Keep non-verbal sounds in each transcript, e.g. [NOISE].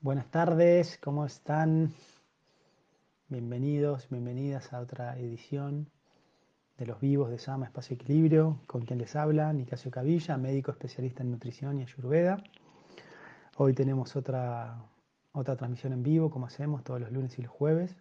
Buenas tardes, ¿cómo están? Bienvenidos, bienvenidas a otra edición de Los Vivos de Sama Espacio Equilibrio, con quien les habla, Nicasio Cavilla, médico especialista en nutrición y ayurveda. Hoy tenemos otra, otra transmisión en vivo, como hacemos todos los lunes y los jueves.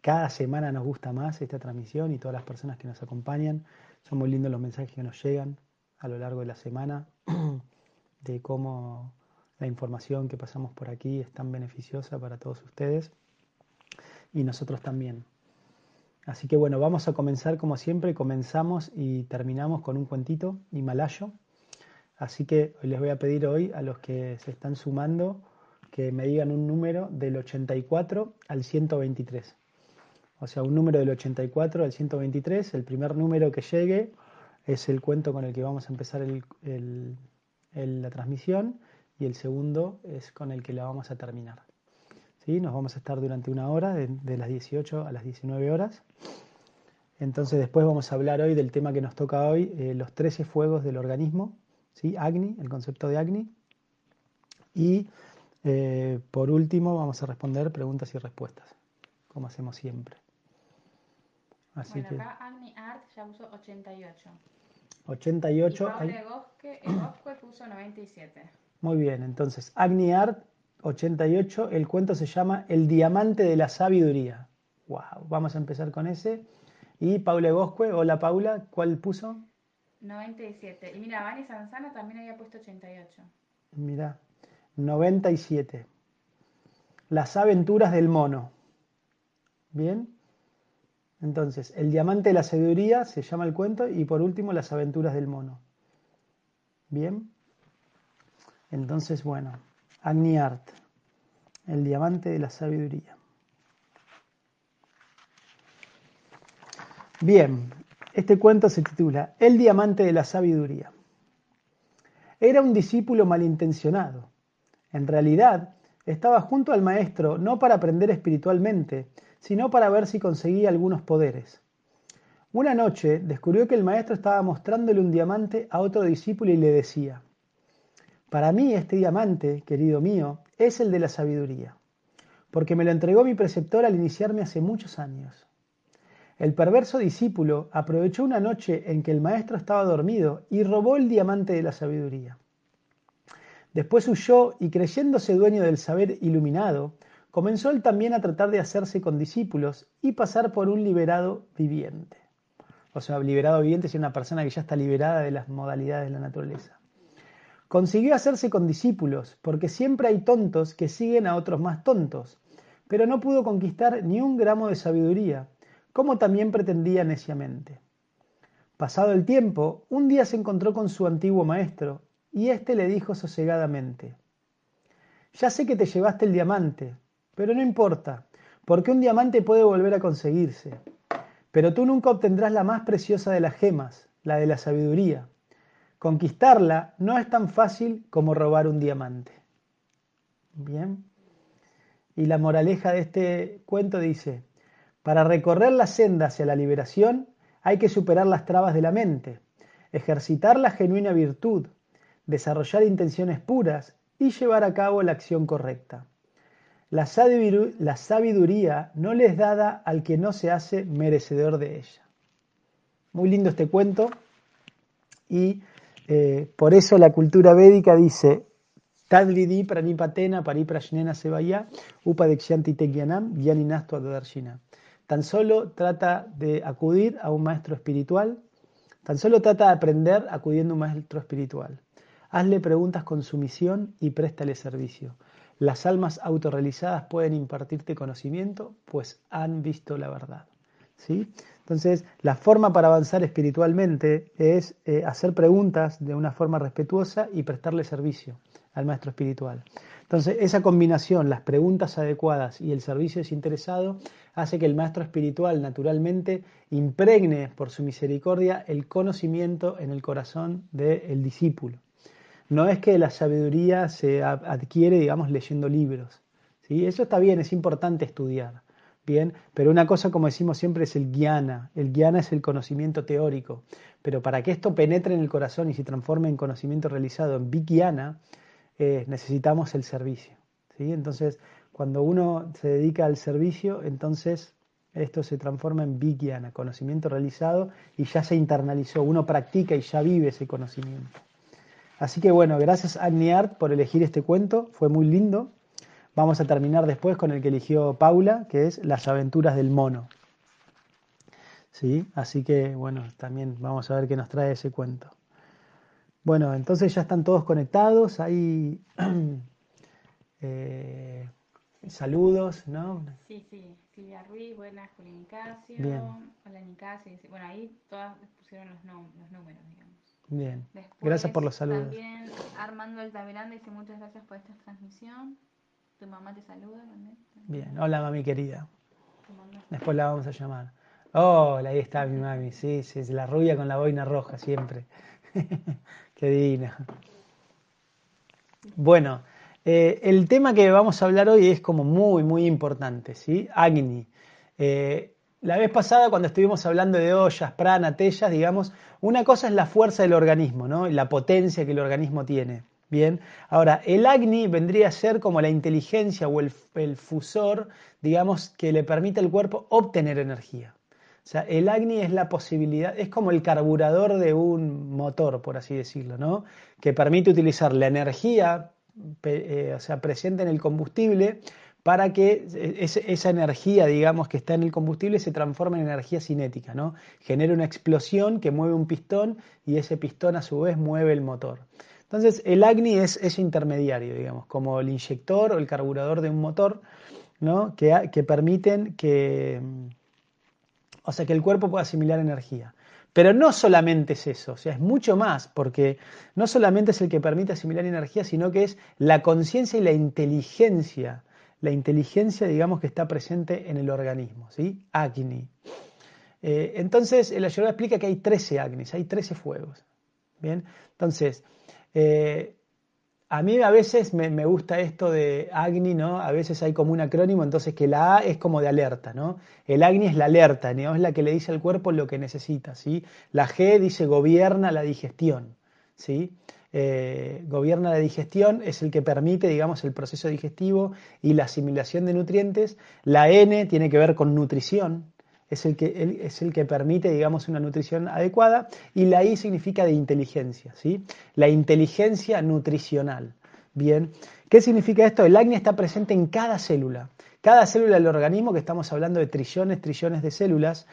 Cada semana nos gusta más esta transmisión y todas las personas que nos acompañan. Son muy lindos los mensajes que nos llegan a lo largo de la semana [CLEARS THROAT] de cómo la información que pasamos por aquí es tan beneficiosa para todos ustedes y nosotros también. Así que bueno, vamos a comenzar como siempre, comenzamos y terminamos con un cuentito himalayo. Así que les voy a pedir hoy a los que se están sumando que me digan un número del 84 al 123. O sea, un número del 84 al 123, el primer número que llegue es el cuento con el que vamos a empezar la transmisión y el segundo es con el que la vamos a terminar. Nos vamos a estar durante una hora, de, las 18 a las 19 horas. Entonces después vamos a hablar hoy del tema que nos toca hoy, eh, los 13 fuegos del organismo, ¿sí? Agni, el concepto de Agni. Y eh, por último vamos a responder preguntas y respuestas, como hacemos siempre. Así bueno, acá Agni Art ya puso 88. 88. Y Bosque, puso 97. Muy bien, entonces Agni Art 88, el cuento se llama El diamante de la sabiduría. Wow, vamos a empezar con ese. Y Paula Gosque, hola Paula, ¿cuál puso? 97. Y mira, Vani Sanzana también había puesto 88. Mira, 97. Las aventuras del mono. Bien. Entonces, el diamante de la sabiduría se llama el cuento y por último las aventuras del mono. Bien. Entonces, bueno, Agniart, el diamante de la sabiduría. Bien, este cuento se titula El diamante de la sabiduría. Era un discípulo malintencionado. En realidad, estaba junto al maestro no para aprender espiritualmente, sino para ver si conseguía algunos poderes. Una noche descubrió que el maestro estaba mostrándole un diamante a otro discípulo y le decía, para mí este diamante, querido mío, es el de la sabiduría, porque me lo entregó mi preceptor al iniciarme hace muchos años. El perverso discípulo aprovechó una noche en que el maestro estaba dormido y robó el diamante de la sabiduría. Después huyó y creyéndose dueño del saber iluminado, comenzó él también a tratar de hacerse con discípulos y pasar por un liberado viviente. O sea, liberado viviente es una persona que ya está liberada de las modalidades de la naturaleza. Consiguió hacerse con discípulos, porque siempre hay tontos que siguen a otros más tontos, pero no pudo conquistar ni un gramo de sabiduría, como también pretendía neciamente. Pasado el tiempo, un día se encontró con su antiguo maestro, y éste le dijo sosegadamente, Ya sé que te llevaste el diamante, pero no importa, porque un diamante puede volver a conseguirse, pero tú nunca obtendrás la más preciosa de las gemas, la de la sabiduría Conquistarla no es tan fácil como robar un diamante. Bien. Y la moraleja de este cuento dice, para recorrer la senda hacia la liberación hay que superar las trabas de la mente, ejercitar la genuina virtud, desarrollar intenciones puras y llevar a cabo la acción correcta. La sabiduría no le es dada al que no se hace merecedor de ella. Muy lindo este cuento y eh, por eso la cultura védica dice, Tadlidi pranipatena pariprashnena sevaya upadekshyanti tegyanam yaninastu adarshina. Tan solo trata de acudir a un maestro espiritual, tan solo trata de aprender acudiendo a un maestro espiritual. Hazle preguntas con sumisión y préstale servicio. Las almas autorrealizadas pueden impartirte conocimiento, pues han visto la verdad. ¿Sí? Entonces, la forma para avanzar espiritualmente es eh, hacer preguntas de una forma respetuosa y prestarle servicio al maestro espiritual. Entonces, esa combinación, las preguntas adecuadas y el servicio desinteresado, hace que el maestro espiritual naturalmente impregne por su misericordia el conocimiento en el corazón del discípulo. No es que la sabiduría se adquiere, digamos, leyendo libros. ¿sí? Eso está bien, es importante estudiar Bien, pero una cosa, como decimos siempre, es el guiana. El guiana es el conocimiento teórico. Pero para que esto penetre en el corazón y se transforme en conocimiento realizado en vigiana, eh, necesitamos el servicio. ¿sí? Entonces, cuando uno se dedica al servicio, entonces esto se transforma en vigiana, conocimiento realizado, y ya se internalizó. Uno practica y ya vive ese conocimiento. Así que bueno, gracias a Agniart por elegir este cuento, fue muy lindo. Vamos a terminar después con el que eligió Paula, que es Las aventuras del mono. ¿Sí? Así que, bueno, también vamos a ver qué nos trae ese cuento. Bueno, entonces ya están todos conectados, hay [CLEARS THROAT] eh, saludos, ¿no? Sí, sí, Silvia Ruiz, buenas, Julián Nicasio, hola Nicasio, bueno, ahí todas pusieron los, números, digamos. Bien, gracias por los saludos. También Armando Altamiranda dice muchas gracias por esta transmisión. Tu mamá te saluda también. Bien, hola mami querida. Después la vamos a llamar. Hola, ahí está mi mami, sí, sí, es la rubia con la boina roja siempre. [LAUGHS] Qué divina. Bueno, eh, el tema que vamos a hablar hoy es como muy, muy importante, ¿sí? Agni. Eh, la vez pasada, cuando estuvimos hablando de ollas, prana, tellas, digamos, una cosa es la fuerza del organismo, ¿no? La potencia que el organismo tiene. Bien, ahora el Agni vendría a ser como la inteligencia o el, fusor, digamos, que le permite al cuerpo obtener energía. O sea, el Agni es la posibilidad, es como el carburador de un motor, por así decirlo, ¿no? Que permite utilizar la energía, eh, o sea, presente en el combustible para que esa energía, digamos, que está en el combustible se transforme en energía cinética, ¿no? Genera una explosión que mueve un pistón y ese pistón a su vez mueve el motor. Entonces, el Agni es ese intermediario, digamos, como el inyector o el carburador de un motor, ¿no? que, que permiten que, o sea, que el cuerpo pueda asimilar energía. Pero no solamente es eso, o sea, es mucho más, porque no solamente es el que permite asimilar energía, sino que es la conciencia y la inteligencia, la inteligencia, digamos, que está presente en el organismo, ¿sí? Agni. Eh, entonces, el Ayurveda explica que hay 13 Agnis, hay 13 fuegos. Bien, entonces, eh, a mí a veces me, gusta esto de Agni, ¿no? A veces hay como un acrónimo, entonces que la A es como de alerta, ¿no? El Agni es la alerta, ¿no? Es la que le dice al cuerpo lo que necesita, ¿sí? La G dice gobierna la digestión, ¿sí? Eh, gobierna la digestión, es el que permite, digamos, el proceso digestivo y la asimilación de nutrientes. La N tiene que ver con nutrición, es el que, es el que permite, digamos, una nutrición adecuada, y la I significa de inteligencia, ¿sí? La inteligencia nutricional. Bien, ¿qué significa esto? El acné está presente en cada célula. Cada célula del organismo, que estamos hablando de trillones, trillones de células,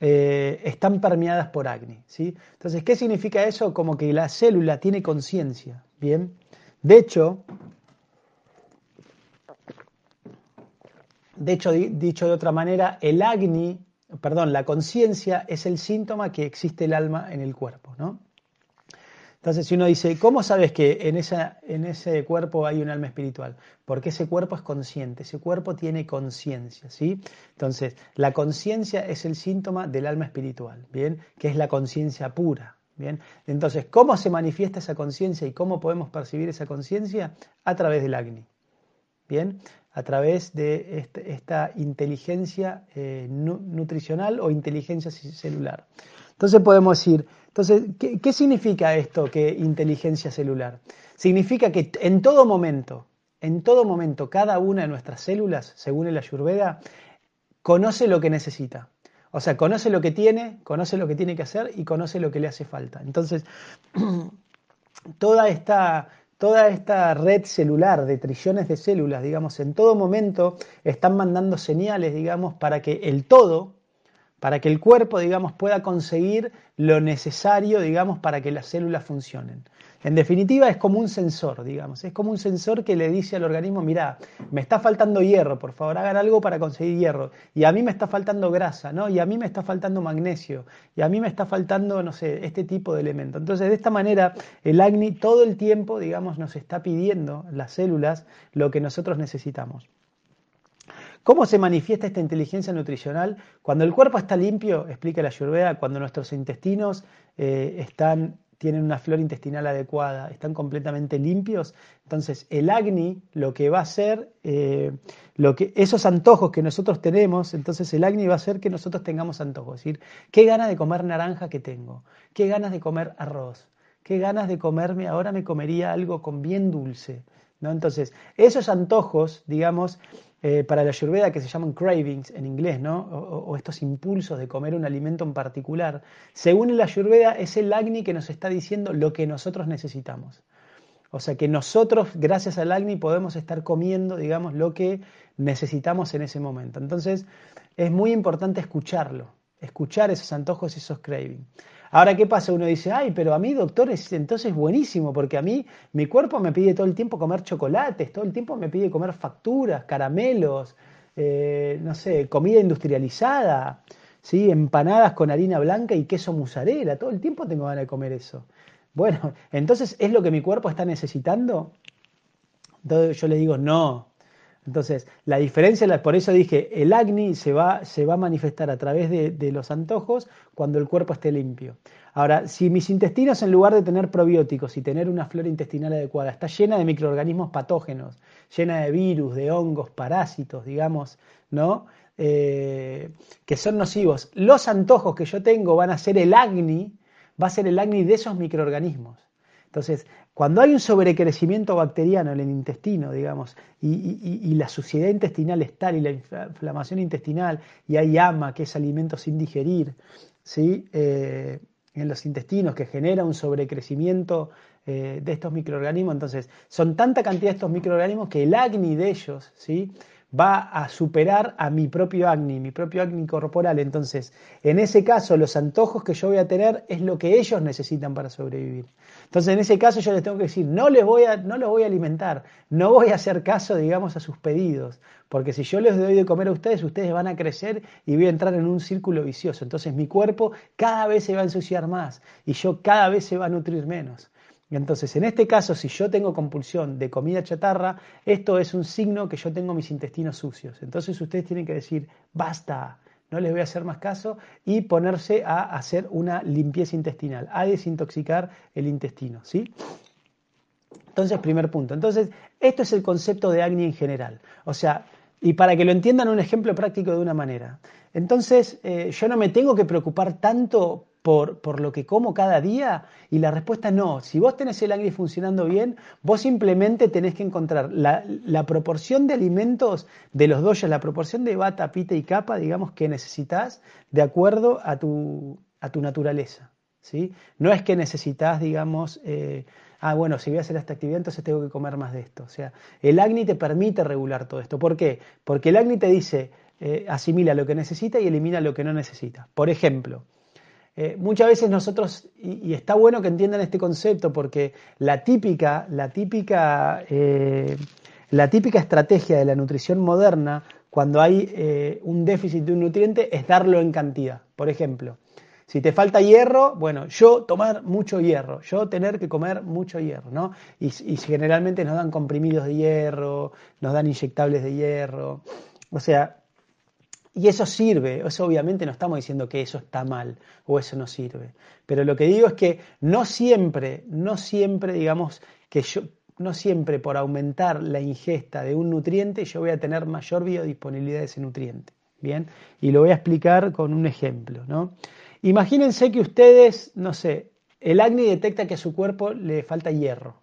eh, están permeadas por acné, ¿sí? Entonces, ¿qué significa eso? Como que la célula tiene conciencia, ¿bien? De hecho, de hecho, dicho de otra manera, el acné perdón, la conciencia es el síntoma que existe el alma en el cuerpo, ¿no? Entonces, si uno dice, ¿cómo sabes que en, ese cuerpo hay un alma espiritual? Porque ese cuerpo es consciente, ese cuerpo tiene conciencia, ¿sí? Entonces, la conciencia es el síntoma del alma espiritual, ¿bien? Que es la conciencia pura, ¿bien? Entonces, ¿cómo se manifiesta esa conciencia y cómo podemos percibir esa conciencia? A través del Agni, ¿bien? a través de este, esta inteligencia eh, nutricional o inteligencia celular. Entonces podemos decir, entonces, ¿qué, significa esto que inteligencia celular? Significa que en todo momento, en todo momento, cada una de nuestras células, según el Ayurveda, conoce lo que necesita. O sea, conoce lo que tiene, conoce lo que tiene que hacer y conoce lo que le hace falta. Entonces, [CLEARS THROAT] toda esta toda esta red celular de trillones de células, digamos, en todo momento están mandando señales, digamos, para que el todo, para que el cuerpo, digamos, pueda conseguir lo necesario, digamos, para que las células funcionen. En definitiva, es como un sensor, digamos, es como un sensor que le dice al organismo, mira, me está faltando hierro, por favor, hagan algo para conseguir hierro, y a mí me está faltando grasa, ¿no? Y a mí me está faltando magnesio, y a mí me está faltando, no sé, este tipo de elemento. Entonces, de esta manera, el AGNI todo el tiempo, digamos, nos está pidiendo, las células, lo que nosotros necesitamos. ¿Cómo se manifiesta esta inteligencia nutricional? Cuando el cuerpo está limpio, explica la Ayurveda, cuando nuestros intestinos eh, tienen una flora intestinal adecuada, están completamente limpios, entonces el Agni lo que va a hacer, eh, lo que, esos antojos que nosotros tenemos, entonces el Agni va a hacer que nosotros tengamos antojos, es decir, qué ganas de comer naranja que tengo, qué ganas de comer arroz, qué ganas de comerme, ahora me comería algo con bien dulce. ¿no? Entonces, esos antojos, digamos, eh, para la ayurveda que se llaman cravings en inglés, ¿no? O, estos impulsos de comer un alimento en particular, según la ayurveda es el agni que nos está diciendo lo que nosotros necesitamos. O sea que nosotros, gracias al agni, podemos estar comiendo, digamos, lo que necesitamos en ese momento. Entonces, es muy importante escucharlo, escuchar esos antojos y esos cravings. Ahora, ¿qué pasa? Uno dice, ay, pero a mí, doctor, es entonces buenísimo, porque a mí mi cuerpo me pide todo el tiempo comer chocolates, todo el tiempo me pide comer facturas, caramelos, eh, no sé, comida industrializada, ¿sí? empanadas con harina blanca y queso mozzarella, todo el tiempo tengo ganas de comer eso. Bueno, entonces, ¿es lo que mi cuerpo está necesitando? Entonces yo le digo, no, entonces, la diferencia, por eso dije, el acné se va, se va a manifestar a través de, los antojos cuando el cuerpo esté limpio. Ahora, si mis intestinos en lugar de tener probióticos y tener una flora intestinal adecuada, está llena de microorganismos patógenos, llena de virus, de hongos, parásitos, digamos, ¿no? Eh, que son nocivos, los antojos que yo tengo van a ser el acné, va a ser el acné de esos microorganismos. Entonces, cuando hay un sobrecrecimiento bacteriano en el intestino, digamos, y, la suciedad intestinal es tal y la inflamación intestinal, y hay ama, que es alimento sin digerir, ¿sí? Eh, en los intestinos, que genera un sobrecrecimiento eh, de estos microorganismos, entonces son tanta cantidad de estos microorganismos que el acné de ellos, ¿sí? Va a superar a mi propio acné, mi propio acné corporal. Entonces, en ese caso, los antojos que yo voy a tener es lo que ellos necesitan para sobrevivir. Entonces, en ese caso, yo les tengo que decir, no les voy a, no los voy a alimentar, no voy a hacer caso, digamos, a sus pedidos, porque si yo les doy de comer a ustedes, ustedes van a crecer y voy a entrar en un círculo vicioso. Entonces, mi cuerpo cada vez se va a ensuciar más y yo cada vez se va a nutrir menos. Entonces, en este caso, si yo tengo compulsión de comida chatarra, esto es un signo que yo tengo mis intestinos sucios. Entonces, ustedes tienen que decir, basta, no les voy a hacer más caso y ponerse a hacer una limpieza intestinal, a desintoxicar el intestino, ¿sí? Entonces, primer punto. Entonces, esto es el concepto de acné en general. O sea, y para que lo entiendan un ejemplo práctico de una manera. Entonces, eh, yo no me tengo que preocupar tanto por, lo que como cada día? Y la respuesta no. Si vos tenés el acné funcionando bien, vos simplemente tenés que encontrar la, proporción de alimentos de los doyas, la proporción de bata, pita y capa, digamos, que necesitas de acuerdo a tu, a tu naturaleza. ¿sí? No es que necesitas, digamos, eh, ah, bueno, si voy a hacer esta actividad, entonces tengo que comer más de esto. O sea, el acné te permite regular todo esto. ¿Por qué? Porque el acné te dice, eh, asimila lo que necesita y elimina lo que no necesita. Por ejemplo, eh, muchas veces nosotros, y, está bueno que entiendan este concepto, porque la típica, la típica, eh, la típica estrategia de la nutrición moderna, cuando hay eh, un déficit de un nutriente, es darlo en cantidad. Por ejemplo, si te falta hierro, bueno, yo tomar mucho hierro, yo tener que comer mucho hierro, ¿no? Y, y generalmente nos dan comprimidos de hierro, nos dan inyectables de hierro. O sea, y eso sirve, eso obviamente no estamos diciendo que eso está mal o eso no sirve. Pero lo que digo es que no siempre, no siempre, digamos, que yo, no siempre por aumentar la ingesta de un nutriente yo voy a tener mayor biodisponibilidad de ese nutriente. Bien, y lo voy a explicar con un ejemplo, ¿no? Imagínense que ustedes, no sé, el acné detecta que a su cuerpo le falta hierro,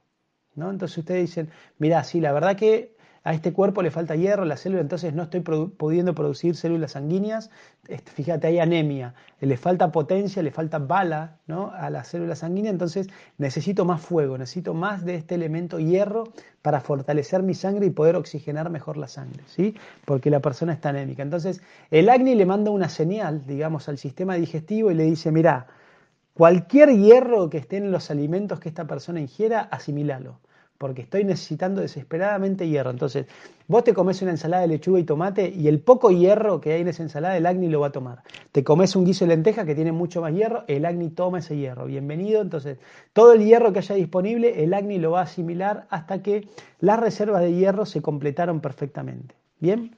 ¿no? Entonces ustedes dicen, mira, sí, la verdad que a este cuerpo le falta hierro, la célula, entonces no estoy pudiendo producir células sanguíneas, este, fíjate, hay anemia, le falta potencia, le falta bala ¿no? a las células sanguíneas, entonces necesito más fuego, necesito más de este elemento hierro para fortalecer mi sangre y poder oxigenar mejor la sangre, ¿sí? porque la persona está anémica. Entonces el acné le manda una señal, digamos, al sistema digestivo y le dice, mira, cualquier hierro que esté en los alimentos que esta persona ingiera, asimilalo porque estoy necesitando desesperadamente hierro. Entonces, vos te comes una ensalada de lechuga y tomate y el poco hierro que hay en esa ensalada, el acné lo va a tomar. Te comes un guiso de lenteja que tiene mucho más hierro, el acné toma ese hierro. Bienvenido. Entonces, todo el hierro que haya disponible, el acné lo va a asimilar hasta que las reservas de hierro se completaron perfectamente. ¿Bien?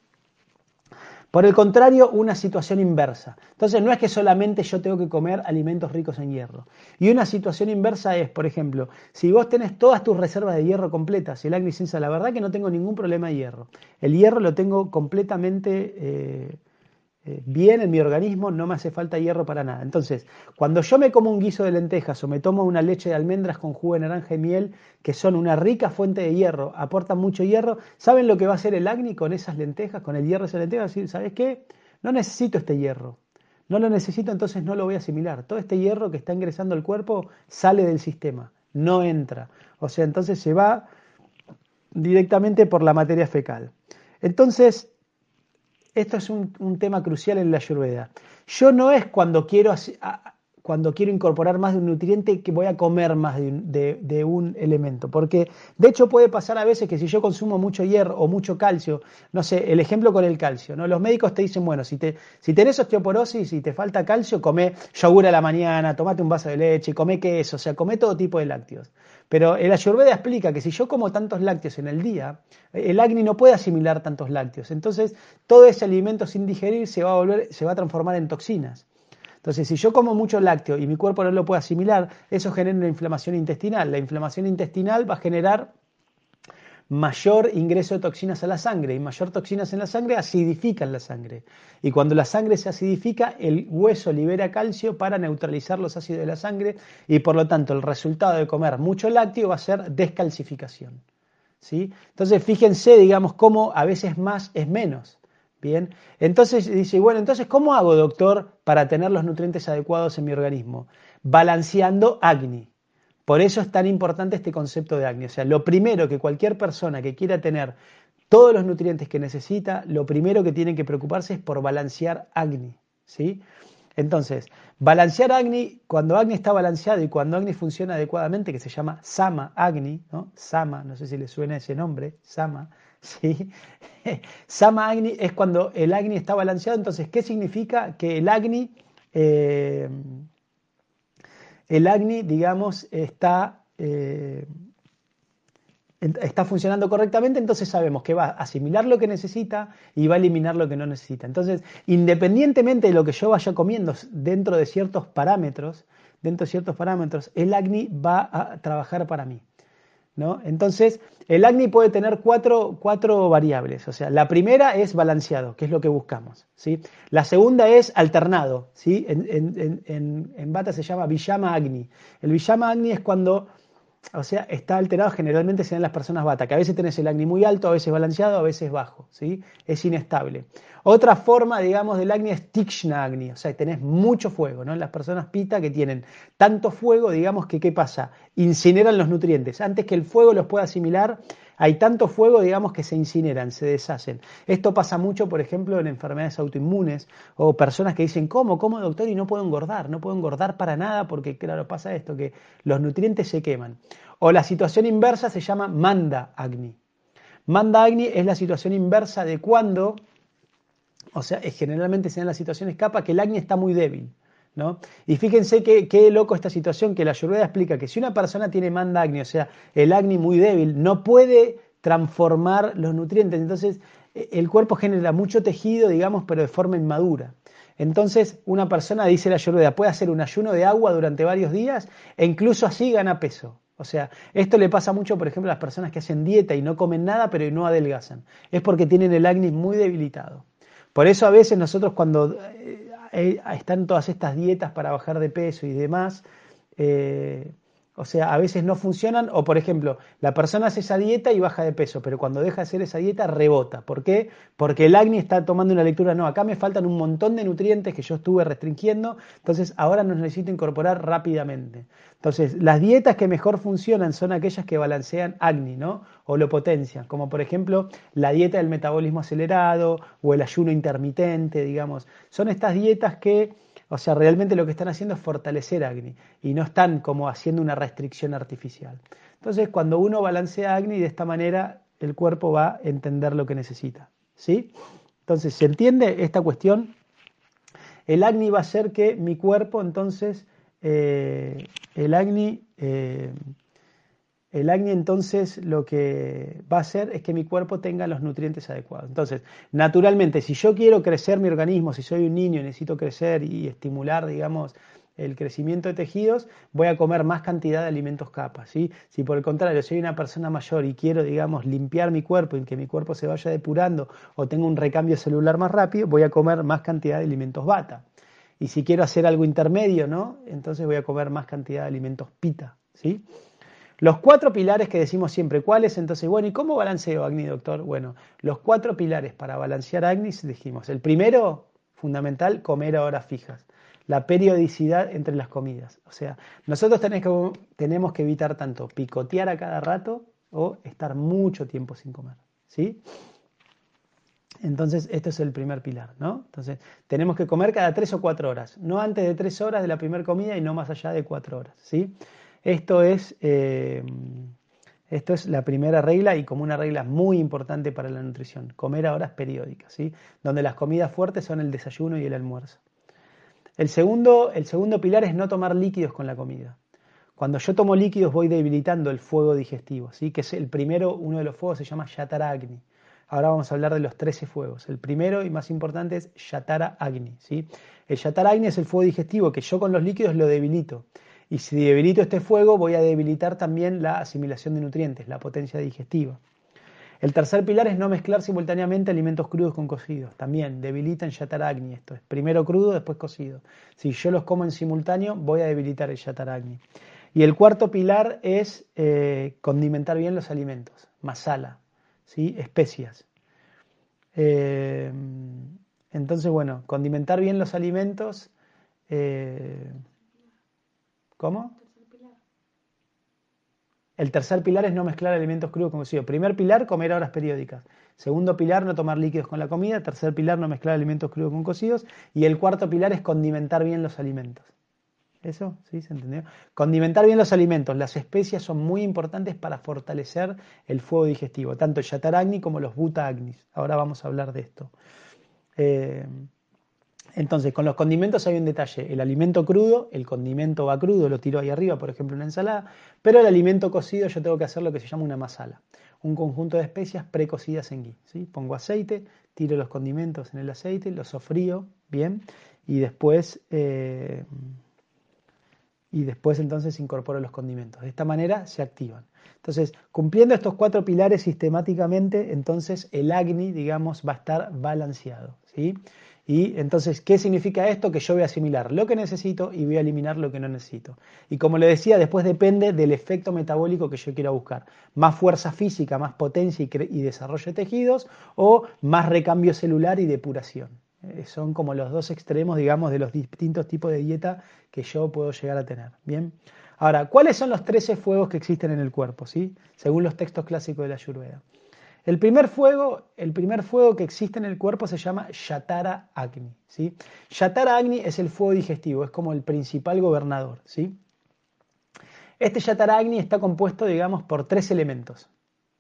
Por el contrario, una situación inversa. Entonces, no es que solamente yo tengo que comer alimentos ricos en hierro. Y una situación inversa es, por ejemplo, si vos tenés todas tus reservas de hierro completas, el Agni Sensa, la verdad que no tengo ningún problema de hierro. El hierro lo tengo completamente eh, bien en mi organismo, no me hace falta hierro para nada. Entonces, cuando yo me como un guiso de lentejas o me tomo una leche de almendras con jugo de naranja y miel, que son una rica fuente de hierro, aportan mucho hierro, ¿saben lo que va a hacer el Agni con esas lentejas, con el hierro de esas lentejas? ¿Sabes qué? No necesito este hierro. No lo necesito, entonces no lo voy a asimilar. Todo este hierro que está ingresando al cuerpo sale del sistema, no entra. O sea, entonces se va directamente por la materia fecal. Entonces, esto es un, tema crucial en la ayurveda. Yo no es cuando quiero, cuando quiero incorporar más de un nutriente que voy a comer más de un, elemento, porque de hecho puede pasar a veces que si yo consumo mucho hierro o mucho calcio, no sé, el ejemplo con el calcio, ¿no? Los médicos te dicen, bueno, si, te, si tenés osteoporosis y te falta calcio, come yogur a la mañana, tomate un vaso de leche, come queso, o sea, come todo tipo de lácteos. Pero el Ayurveda explica que si yo como tantos lácteos en el día, el Agni no puede asimilar tantos lácteos. Entonces, todo ese alimento sin digerir se va a volver, se va a transformar en toxinas. Entonces, si yo como mucho lácteo y mi cuerpo no lo puede asimilar, eso genera una inflamación intestinal. La inflamación intestinal va a generar mayor ingreso de toxinas a la sangre y mayor toxinas en la sangre acidifican la sangre. Y cuando la sangre se acidifica, el hueso libera calcio para neutralizar los ácidos de la sangre y por lo tanto el resultado de comer mucho lácteo va a ser descalcificación. ¿sí? Entonces fíjense, digamos, cómo a veces más es menos. Bien, entonces dice, bueno, entonces, ¿cómo hago, doctor, para tener los nutrientes adecuados en mi organismo? Balanceando Agni. Por eso es tan importante este concepto de Agni. O sea, lo primero que cualquier persona que quiera tener todos los nutrientes que necesita, lo primero que tiene que preocuparse es por balancear Agni. ¿sí? Entonces, balancear Agni, cuando Agni está balanceado y cuando Agni funciona adecuadamente, que se llama Sama Agni, ¿no? Sama, no sé si le suena ese nombre, Sama, [LAUGHS] ¿sí? [LAUGHS] Sama Agni es cuando el Agni está balanceado. Entonces, ¿qué significa? Que el Agni... Eh, el Agni, digamos, está, eh, está funcionando correctamente, entonces sabemos que va a asimilar lo que necesita y va a eliminar lo que no necesita. Entonces, independientemente de lo que yo vaya comiendo dentro de ciertos parámetros, dentro de ciertos parámetros, el Agni va a trabajar para mí. Entonces, el Agni puede tener cuatro, variables. O sea, la primera es balanceado, que es lo que buscamos. ¿sí? La segunda es alternado. ¿sí? En, en, Bata se llama Villama Agni. El Villama Agni es cuando o sea, está alterado, generalmente se dan las personas bata, que a veces tenés el acné muy alto, a veces balanceado, a veces bajo, ¿sí? Es inestable. Otra forma, digamos, del acné es tikshna agni, o sea, tenés mucho fuego, ¿no? Las personas pita que tienen tanto fuego, digamos que, ¿qué pasa? Incineran los nutrientes. Antes que el fuego los pueda asimilar, hay tanto fuego, digamos, que se incineran, se deshacen. Esto pasa mucho, por ejemplo, en enfermedades autoinmunes o personas que dicen, ¿cómo? ¿Cómo, doctor? Y no puedo engordar, no puedo engordar para nada porque, claro, pasa esto, que los nutrientes se queman. O la situación inversa se llama manda agni. Manda agni es la situación inversa de cuando, o sea, generalmente se dan las situaciones capa que el agni está muy débil. Y fíjense qué loco esta situación que la Ayurveda explica que si una persona tiene manda agni, o sea, el agni muy débil, no puede transformar los nutrientes, entonces e, el cuerpo genera mucho tejido, digamos, pero de forma inmadura. Entonces, una persona, dice la Ayurveda, puede hacer un ayuno de agua durante varios días e incluso así gana peso. O sea, esto le pasa mucho, por ejemplo, a las personas que hacen dieta y no comen nada, pero no adelgazan. Es porque tienen el agni muy debilitado. Por eso a veces nosotros cuando eh, están todas estas dietas para bajar de peso y demás, eh, o sea, a veces no funcionan, o por ejemplo, la persona hace esa dieta y baja de peso, pero cuando deja de hacer esa dieta rebota. ¿Por qué? Porque el acné está tomando una lectura, no, acá me faltan un montón de nutrientes que yo estuve restringiendo, entonces ahora nos necesito incorporar rápidamente. Entonces, las dietas que mejor funcionan son aquellas que balancean acné, ¿no? O lo potencian, como por ejemplo la dieta del metabolismo acelerado o el ayuno intermitente, digamos. Son estas dietas que o sea, realmente lo que están haciendo es fortalecer Agni y no están como haciendo una restricción artificial. Entonces, cuando uno balancea Agni de esta manera, el cuerpo va a entender lo que necesita. ¿Sí? Entonces, ¿se entiende esta cuestión? El Agni va a hacer que mi cuerpo, entonces, eh, el Agni, eh, el Agni entonces lo que va a hacer es que mi cuerpo tenga los nutrientes adecuados. Entonces, naturalmente, si yo quiero crecer mi organismo, si soy un niño y necesito crecer y estimular, digamos, el crecimiento de tejidos, voy a comer más cantidad de alimentos capas. ¿sí? Si por el contrario soy una persona mayor y quiero, digamos, limpiar mi cuerpo y que mi cuerpo se vaya depurando o tenga un recambio celular más rápido, voy a comer más cantidad de alimentos bata. Y si quiero hacer algo intermedio, ¿no? Entonces voy a comer más cantidad de alimentos pita. ¿sí? Los cuatro pilares que decimos siempre, ¿cuáles? Entonces, bueno, ¿y cómo balanceo Agni, doctor? Bueno, los cuatro pilares para balancear Agni dijimos, el primero, fundamental, comer a horas fijas. La periodicidad entre las comidas. O sea, nosotros tenemos que, evitar tanto picotear a cada rato o estar mucho tiempo sin comer. ¿Sí? Entonces, esto es el primer pilar, ¿no? Entonces, tenemos que comer cada tres o cuatro horas, no antes de tres horas de la primera comida y no más allá de cuatro horas, ¿sí? Esto es, eh, esto es la primera regla y como una regla muy importante para la nutrición, comer a horas periódicas, ¿sí? donde las comidas fuertes son el desayuno y el almuerzo. El segundo, el segundo pilar es no tomar líquidos con la comida. Cuando yo tomo líquidos voy debilitando el fuego digestivo, ¿sí? que es el primero, uno de los fuegos se llama Yatara Agni. Ahora vamos a hablar de los 13 fuegos. El primero y más importante es Yatara Agni. ¿sí? El Yatara Agni es el fuego digestivo que yo con los líquidos lo debilito. Y si debilito este fuego, voy a debilitar también la asimilación de nutrientes, la potencia digestiva. El tercer pilar es no mezclar simultáneamente alimentos crudos con cocidos. También debilitan yataragni. Esto es primero crudo, después cocido. Si yo los como en simultáneo, voy a debilitar el yataragni. Y el cuarto pilar es eh, condimentar bien los alimentos. Masala, ¿sí? especias. Eh, entonces, bueno, condimentar bien los alimentos. Eh, ¿Cómo? El tercer pilar es no mezclar alimentos crudos con cocidos. Primer pilar, comer horas periódicas. Segundo pilar, no tomar líquidos con la comida. Tercer pilar, no mezclar alimentos crudos con cocidos. Y el cuarto pilar es condimentar bien los alimentos. ¿Eso? ¿Sí? ¿Se entendió? Condimentar bien los alimentos. Las especias son muy importantes para fortalecer el fuego digestivo, tanto el yataragni como los buta-agnis. Ahora vamos a hablar de esto. Eh, entonces, con los condimentos hay un detalle. El alimento crudo, el condimento va crudo, lo tiro ahí arriba, por ejemplo, una ensalada, pero el alimento cocido yo tengo que hacer lo que se llama una masala, un conjunto de especias precocidas en. ¿sí? Pongo aceite, tiro los condimentos en el aceite, los sofrío bien y después, eh, y después entonces incorporo los condimentos. De esta manera se activan. Entonces, cumpliendo estos cuatro pilares sistemáticamente, entonces el agni, digamos, va a estar balanceado. ¿sí? Y entonces, ¿qué significa esto? Que yo voy a asimilar lo que necesito y voy a eliminar lo que no necesito. Y como le decía, después depende del efecto metabólico que yo quiera buscar. Más fuerza física, más potencia y, desarrollo de tejidos o más recambio celular y depuración. Eh, son como los dos extremos, digamos, de los distintos tipos de dieta que yo puedo llegar a tener. Bien. Ahora, ¿cuáles son los 13 fuegos que existen en el cuerpo? ¿sí? Según los textos clásicos de la Ayurveda. El primer fuego, el primer fuego que existe en el cuerpo se llama Yatara Agni. ¿sí? Yatara Agni es el fuego digestivo, es como el principal gobernador. ¿sí? Este Yatara Agni está compuesto, digamos, por tres elementos,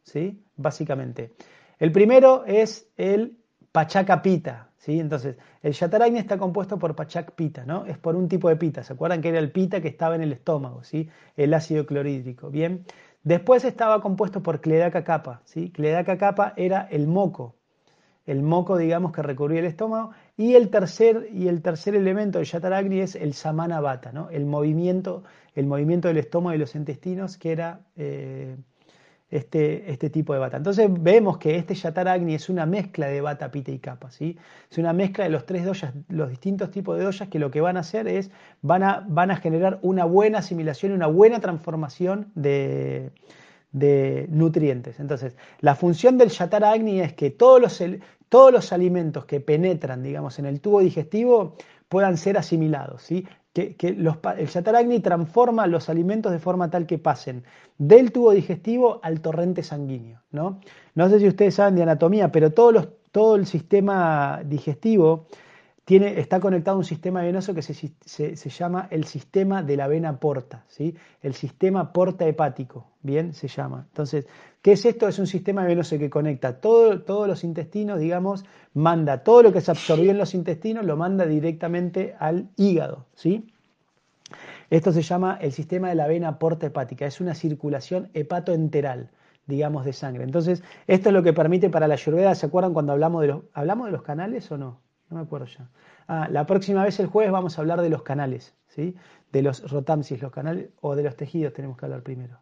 ¿sí? básicamente. El primero es el Pachaka Pita. ¿sí? Entonces, el Yatara Agni está compuesto por Pachak Pita, ¿no? es por un tipo de pita. ¿Se acuerdan que era el pita que estaba en el estómago? ¿sí? El ácido clorhídrico. Bien. Después estaba compuesto por Cledaca capa. ¿sí? Cledaca capa era el moco, el moco, digamos, que recurría el estómago. Y el tercer, y el tercer elemento de Yataragni es el Samana Bata, ¿no? el, movimiento, el movimiento del estómago y los intestinos, que era eh, este, este tipo de bata. Entonces vemos que este Yataragni es una mezcla de bata, pita y capa. ¿sí? Es una mezcla de los tres doyas, los distintos tipos de doyas que lo que van a hacer es, van a, van a generar una buena asimilación y una buena transformación de, de nutrientes. Entonces, la función del Yataragni es que todos los, todos los alimentos que penetran, digamos, en el tubo digestivo puedan ser asimilados. ¿sí? Que, el Yataragni transforma los alimentos de forma tal que pasen del tubo digestivo al torrente sanguíneo. No, no sé si ustedes saben de anatomía, pero todo, todo el sistema digestivo tiene, está conectado a un sistema venoso que se, se, llama el sistema de la vena porta, ¿sí? el sistema porta hepático, bien se llama. Entonces, ¿qué es esto? Es un sistema venoso que conecta todo, todos los intestinos, digamos, manda todo lo que se absorbió en los intestinos, lo manda directamente al hígado. ¿sí? Esto se llama el sistema de la vena porta hepática, es una circulación hepatoenteral digamos, de sangre. Entonces, esto es lo que permite para la ayurveda, ¿se acuerdan cuando hablamos de los, hablamos de los canales o no? No me acuerdo ya. Ah, la próxima vez el jueves vamos a hablar de los canales, ¿sí? De los rotamsis, los canales, o de los tejidos tenemos que hablar primero.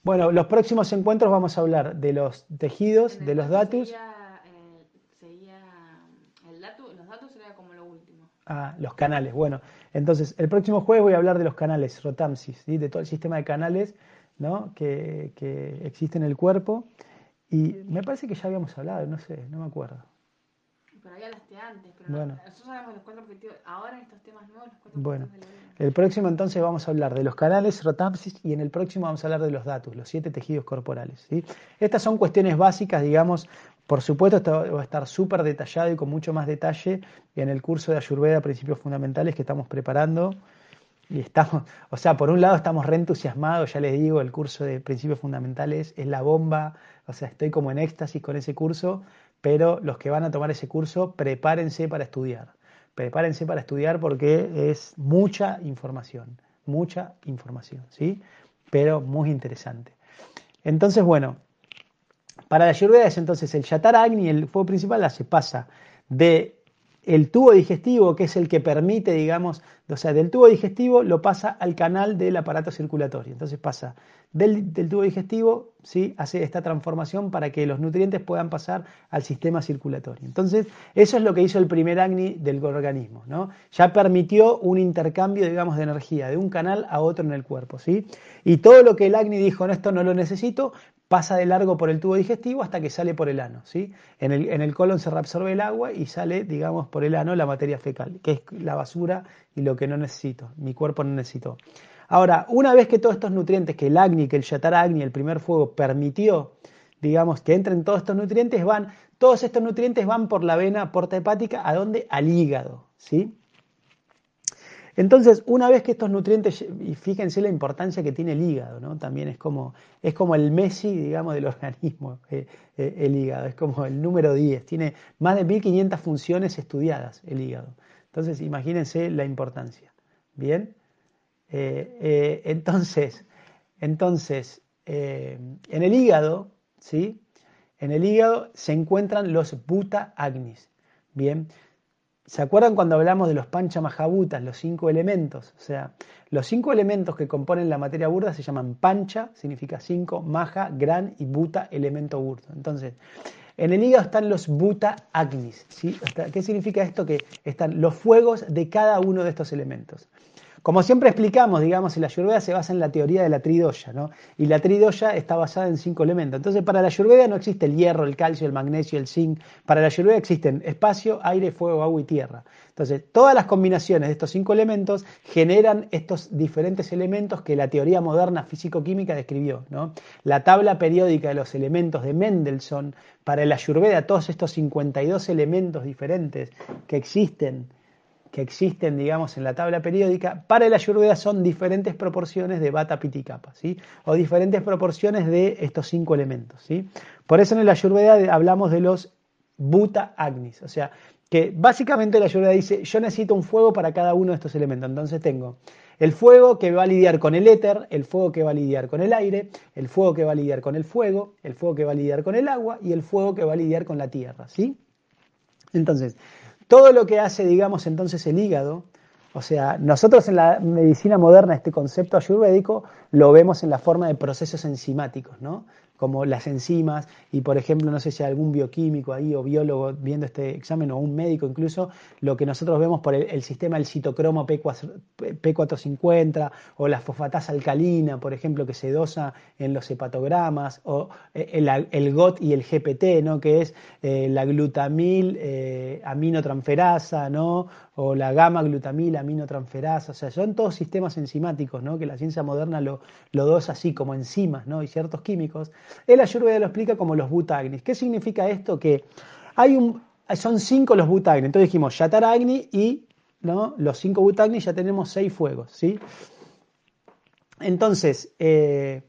Eh, bueno, los próximos encuentros vamos a hablar de los tejidos, de los datos. los datos sería como lo último. Ah, los canales. Bueno, entonces el próximo jueves voy a hablar de los canales, rotamsis, ¿sí? de todo el sistema de canales ¿no? que, que existe en el cuerpo. Y me parece que ya habíamos hablado, no sé, no me acuerdo. Pero había las antes, pero bueno. nosotros sabemos los cuatro objetivos. Ahora en estos temas nuevos, los cuatro bueno. de la. El próximo entonces vamos a hablar de los canales rotapsis y en el próximo vamos a hablar de los datos, los siete tejidos corporales. Estas son cuestiones básicas, digamos, por supuesto esto va a estar súper detallado y con mucho más detalle en el curso de Ayurveda, Principios Fundamentales que estamos preparando. Y estamos, o sea, por un lado estamos re entusiasmados, ya les digo, el curso de Principios Fundamentales es la bomba, o sea, estoy como en éxtasis con ese curso, pero los que van a tomar ese curso, prepárense para estudiar. Prepárense para estudiar porque es mucha información, mucha información, ¿sí? Pero muy interesante. Entonces, bueno, para la Ayurveda es entonces el Yatara Agni, el fuego principal, se pasa de el tubo digestivo, que es el que permite, digamos, o sea, del tubo digestivo lo pasa al canal del aparato circulatorio. Entonces pasa del, tubo digestivo, ¿sí? hace esta transformación para que los nutrientes puedan pasar al sistema circulatorio. Entonces, eso es lo que hizo el primer acni del organismo. ¿no? Ya permitió un intercambio, digamos, de energía de un canal a otro en el cuerpo. ¿sí? Y todo lo que el acni dijo, no, esto no lo necesito, pasa de largo por el tubo digestivo hasta que sale por el ano. ¿sí? En, el, en el colon se reabsorbe el agua y sale, digamos, por el ano la materia fecal, que es la basura y lo que no necesito, mi cuerpo no necesitó. Ahora, una vez que todos estos nutrientes, que el Agni, que el Yatara Agni, el primer fuego, permitió, digamos, que entren todos estos nutrientes, van, todos estos nutrientes van por la vena porta hepática, ¿a dónde? Al hígado, ¿sí? Entonces, una vez que estos nutrientes, y fíjense la importancia que tiene el hígado, ¿no? También es como, es como el Messi, digamos, del organismo, eh, eh, el hígado, es como el número 10, tiene más de 1500 funciones estudiadas el hígado. Entonces, imagínense la importancia. Bien, eh, entonces, entonces en el hígado, ¿sí? En el hígado se encuentran los buta agnis. Bien, ¿Se acuerdan cuando hablamos de los pancha mahabutas, los cinco elementos? O sea, los cinco elementos que componen la materia burda se llaman pancha, significa cinco, maha, gran y buta, elemento burdo. Entonces, en el hígado están los buta agnis. ¿sí? ¿Qué significa esto? Que están los fuegos de cada uno de estos elementos. Como siempre explicamos, digamos, la Ayurveda se basa en la teoría de la tridoya, ¿no? Y la tridoya está basada en cinco elementos. Entonces, para la Ayurveda no existe el hierro, el calcio, el magnesio, el zinc. Para la Ayurveda existen espacio, aire, fuego, agua y tierra. Entonces, todas las combinaciones de estos cinco elementos generan estos diferentes elementos que la teoría moderna físico-química describió, ¿no? La tabla periódica de los elementos de Mendelssohn, para la Ayurveda, todos estos 52 elementos diferentes que existen que existen, digamos, en la tabla periódica, para el Ayurveda son diferentes proporciones de Bata Pitikapa, ¿sí? O diferentes proporciones de estos cinco elementos, ¿sí? Por eso en el Ayurveda hablamos de los Buta Agnis, o sea, que básicamente la Ayurveda dice, yo necesito un fuego para cada uno de estos elementos, entonces tengo el fuego que va a lidiar con el éter, el fuego que va a lidiar con el aire, el fuego que va a lidiar con el fuego, el fuego que va a lidiar con el agua y el fuego que va a lidiar con la tierra, ¿sí? Entonces, todo lo que hace, digamos, entonces el hígado, o sea, nosotros en la medicina moderna este concepto ayurvédico lo vemos en la forma de procesos enzimáticos, ¿no? Como las enzimas, y por ejemplo, no sé si hay algún bioquímico ahí o biólogo viendo este examen o un médico incluso, lo que nosotros vemos por el, sistema del citocromo P450 o la fosfatasa alcalina, por ejemplo, que se dosa en los hepatogramas, o eh, el, el GOT y el GPT, ¿no? que es eh, la glutamil eh, aminotransferasa, ¿no? o la gamma glutamil aminotransferasa, o sea, son todos sistemas enzimáticos, ¿no? que la ciencia moderna lo, lo dosa así como enzimas ¿no? y ciertos químicos. El Ayurveda lo explica como los butagnis. ¿Qué significa esto? Que hay son cinco los butagnis. Entonces dijimos Yataragni y los cinco butagnis ya tenemos seis fuegos. ¿sí? Entonces, eh,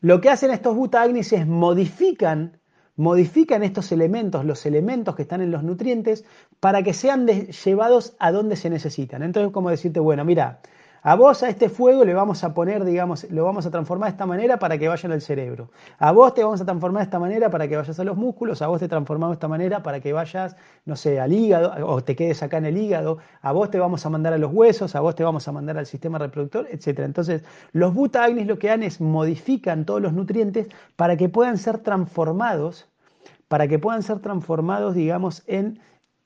lo que hacen estos butagnis es modifican, modifican estos elementos, los elementos que están en los nutrientes, para que sean llevados a donde se necesitan. Entonces, como decirte, bueno, mira, a vos a este fuego le vamos a poner, digamos, lo vamos a transformar de esta manera para que vayan al cerebro. A vos te vamos a transformar de esta manera para que vayas a los músculos. A vos te transformamos de esta manera para que vayas, no sé, al hígado o te quedes acá en el hígado. A vos te vamos a mandar a los huesos, a vos te vamos a mandar al sistema reproductor, etc. Entonces, los butagnis lo que dan es modifican todos los nutrientes para que puedan ser transformados, para que puedan ser transformados, digamos, en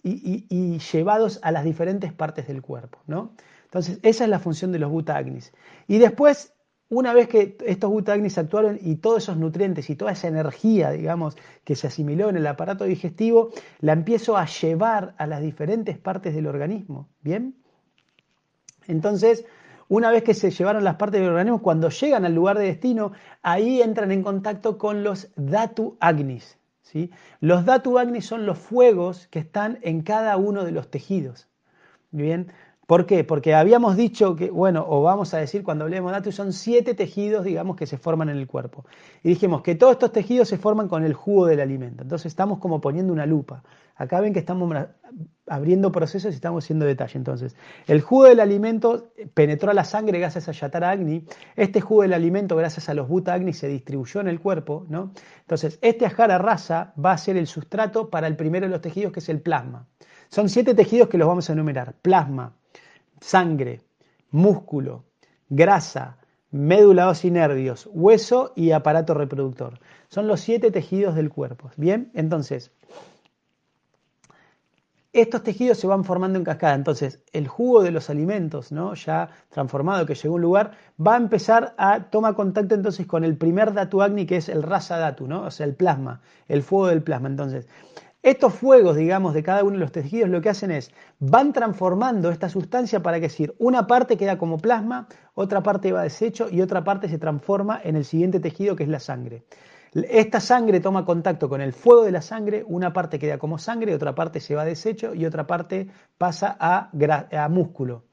y, y llevados a las diferentes partes del cuerpo, ¿no? Entonces, esa es la función de los butagnis. Y después, una vez que estos butagnis actuaron y todos esos nutrientes y toda esa energía, digamos, que se asimiló en el aparato digestivo, la empiezo a llevar a las diferentes partes del organismo. ¿Bien? Entonces, una vez que se llevaron las partes del organismo, cuando llegan al lugar de destino, ahí entran en contacto con los datu agnis. ¿sí? Los datu agnis son los fuegos que están en cada uno de los tejidos. Bien, ¿Por qué? Porque habíamos dicho que, bueno, o vamos a decir cuando hablemos de datos, son siete tejidos, digamos, que se forman en el cuerpo. Y dijimos que todos estos tejidos se forman con el jugo del alimento. Entonces estamos como poniendo una lupa. Acá ven que estamos abriendo procesos y estamos haciendo detalle. Entonces, el jugo del alimento penetró a la sangre gracias a Yatara Agni. Este jugo del alimento, gracias a los Buta Agni, se distribuyó en el cuerpo. ¿no? Entonces, este Ajara raza va a ser el sustrato para el primero de los tejidos, que es el plasma. Son siete tejidos que los vamos a enumerar. Plasma, sangre, músculo, grasa, médula y nervios, hueso y aparato reproductor. Son los siete tejidos del cuerpo. Bien, entonces, estos tejidos se van formando en cascada. Entonces, el jugo de los alimentos, ¿no? ya transformado, que llegó a un lugar, va a empezar a tomar contacto entonces con el primer datu agni, que es el rasa datu, ¿no? o sea, el plasma, el fuego del plasma. Entonces, estos fuegos, digamos, de cada uno de los tejidos lo que hacen es, van transformando esta sustancia para que decir, una parte queda como plasma, otra parte va desecho y otra parte se transforma en el siguiente tejido que es la sangre. Esta sangre toma contacto con el fuego de la sangre, una parte queda como sangre, otra parte se va desecho y otra parte pasa a, a músculo.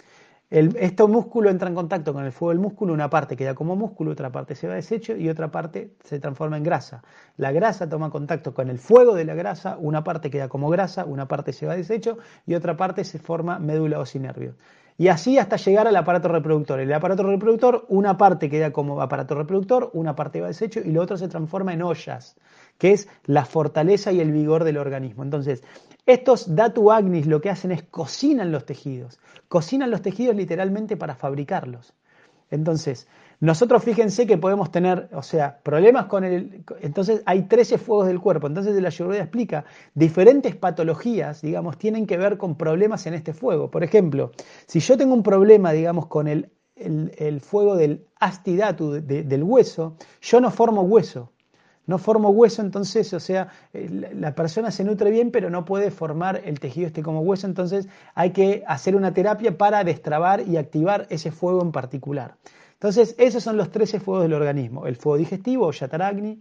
El, este músculo entra en contacto con el fuego del músculo, una parte queda como músculo, otra parte se va deshecho y otra parte se transforma en grasa. La grasa toma contacto con el fuego de la grasa, una parte queda como grasa, una parte se va deshecho y otra parte se forma médula nervios. Y así hasta llegar al aparato reproductor. El aparato reproductor, una parte queda como aparato reproductor, una parte va deshecho y lo otro se transforma en ollas, que es la fortaleza y el vigor del organismo. Entonces, estos datu agnis lo que hacen es cocinan los tejidos, cocinan los tejidos literalmente para fabricarlos. Entonces, nosotros fíjense que podemos tener, o sea, problemas con el... Entonces hay 13 fuegos del cuerpo. Entonces la Ayurveda explica, diferentes patologías, digamos, tienen que ver con problemas en este fuego. Por ejemplo, si yo tengo un problema, digamos, con el, el, fuego del astidatu, del hueso, yo no formo hueso no formo hueso, entonces, o sea, eh, la persona se nutre bien, pero no puede formar el tejido este como hueso, entonces hay que hacer una terapia para destrabar y activar ese fuego en particular. Entonces, esos son los 13 fuegos del organismo, el fuego digestivo, yataragni,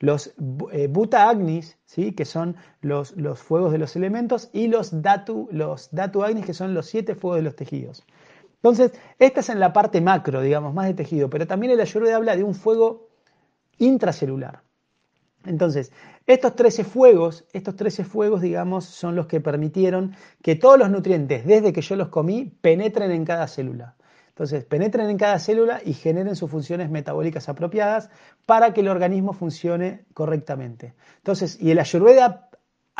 los eh, buta agnis, ¿sí? que son los, los, fuegos de los elementos, y los datu, los datu agnis, que son los siete fuegos de los tejidos. Entonces, esta es en la parte macro, digamos, más de tejido, pero también el Ayurveda habla de un fuego intracelular. Entonces, estos 13 fuegos, estos 13 fuegos, digamos, son los que permitieron que todos los nutrientes, desde que yo los comí, penetren en cada célula. Entonces, penetren en cada célula y generen sus funciones metabólicas apropiadas para que el organismo funcione correctamente. Entonces, y el Ayurveda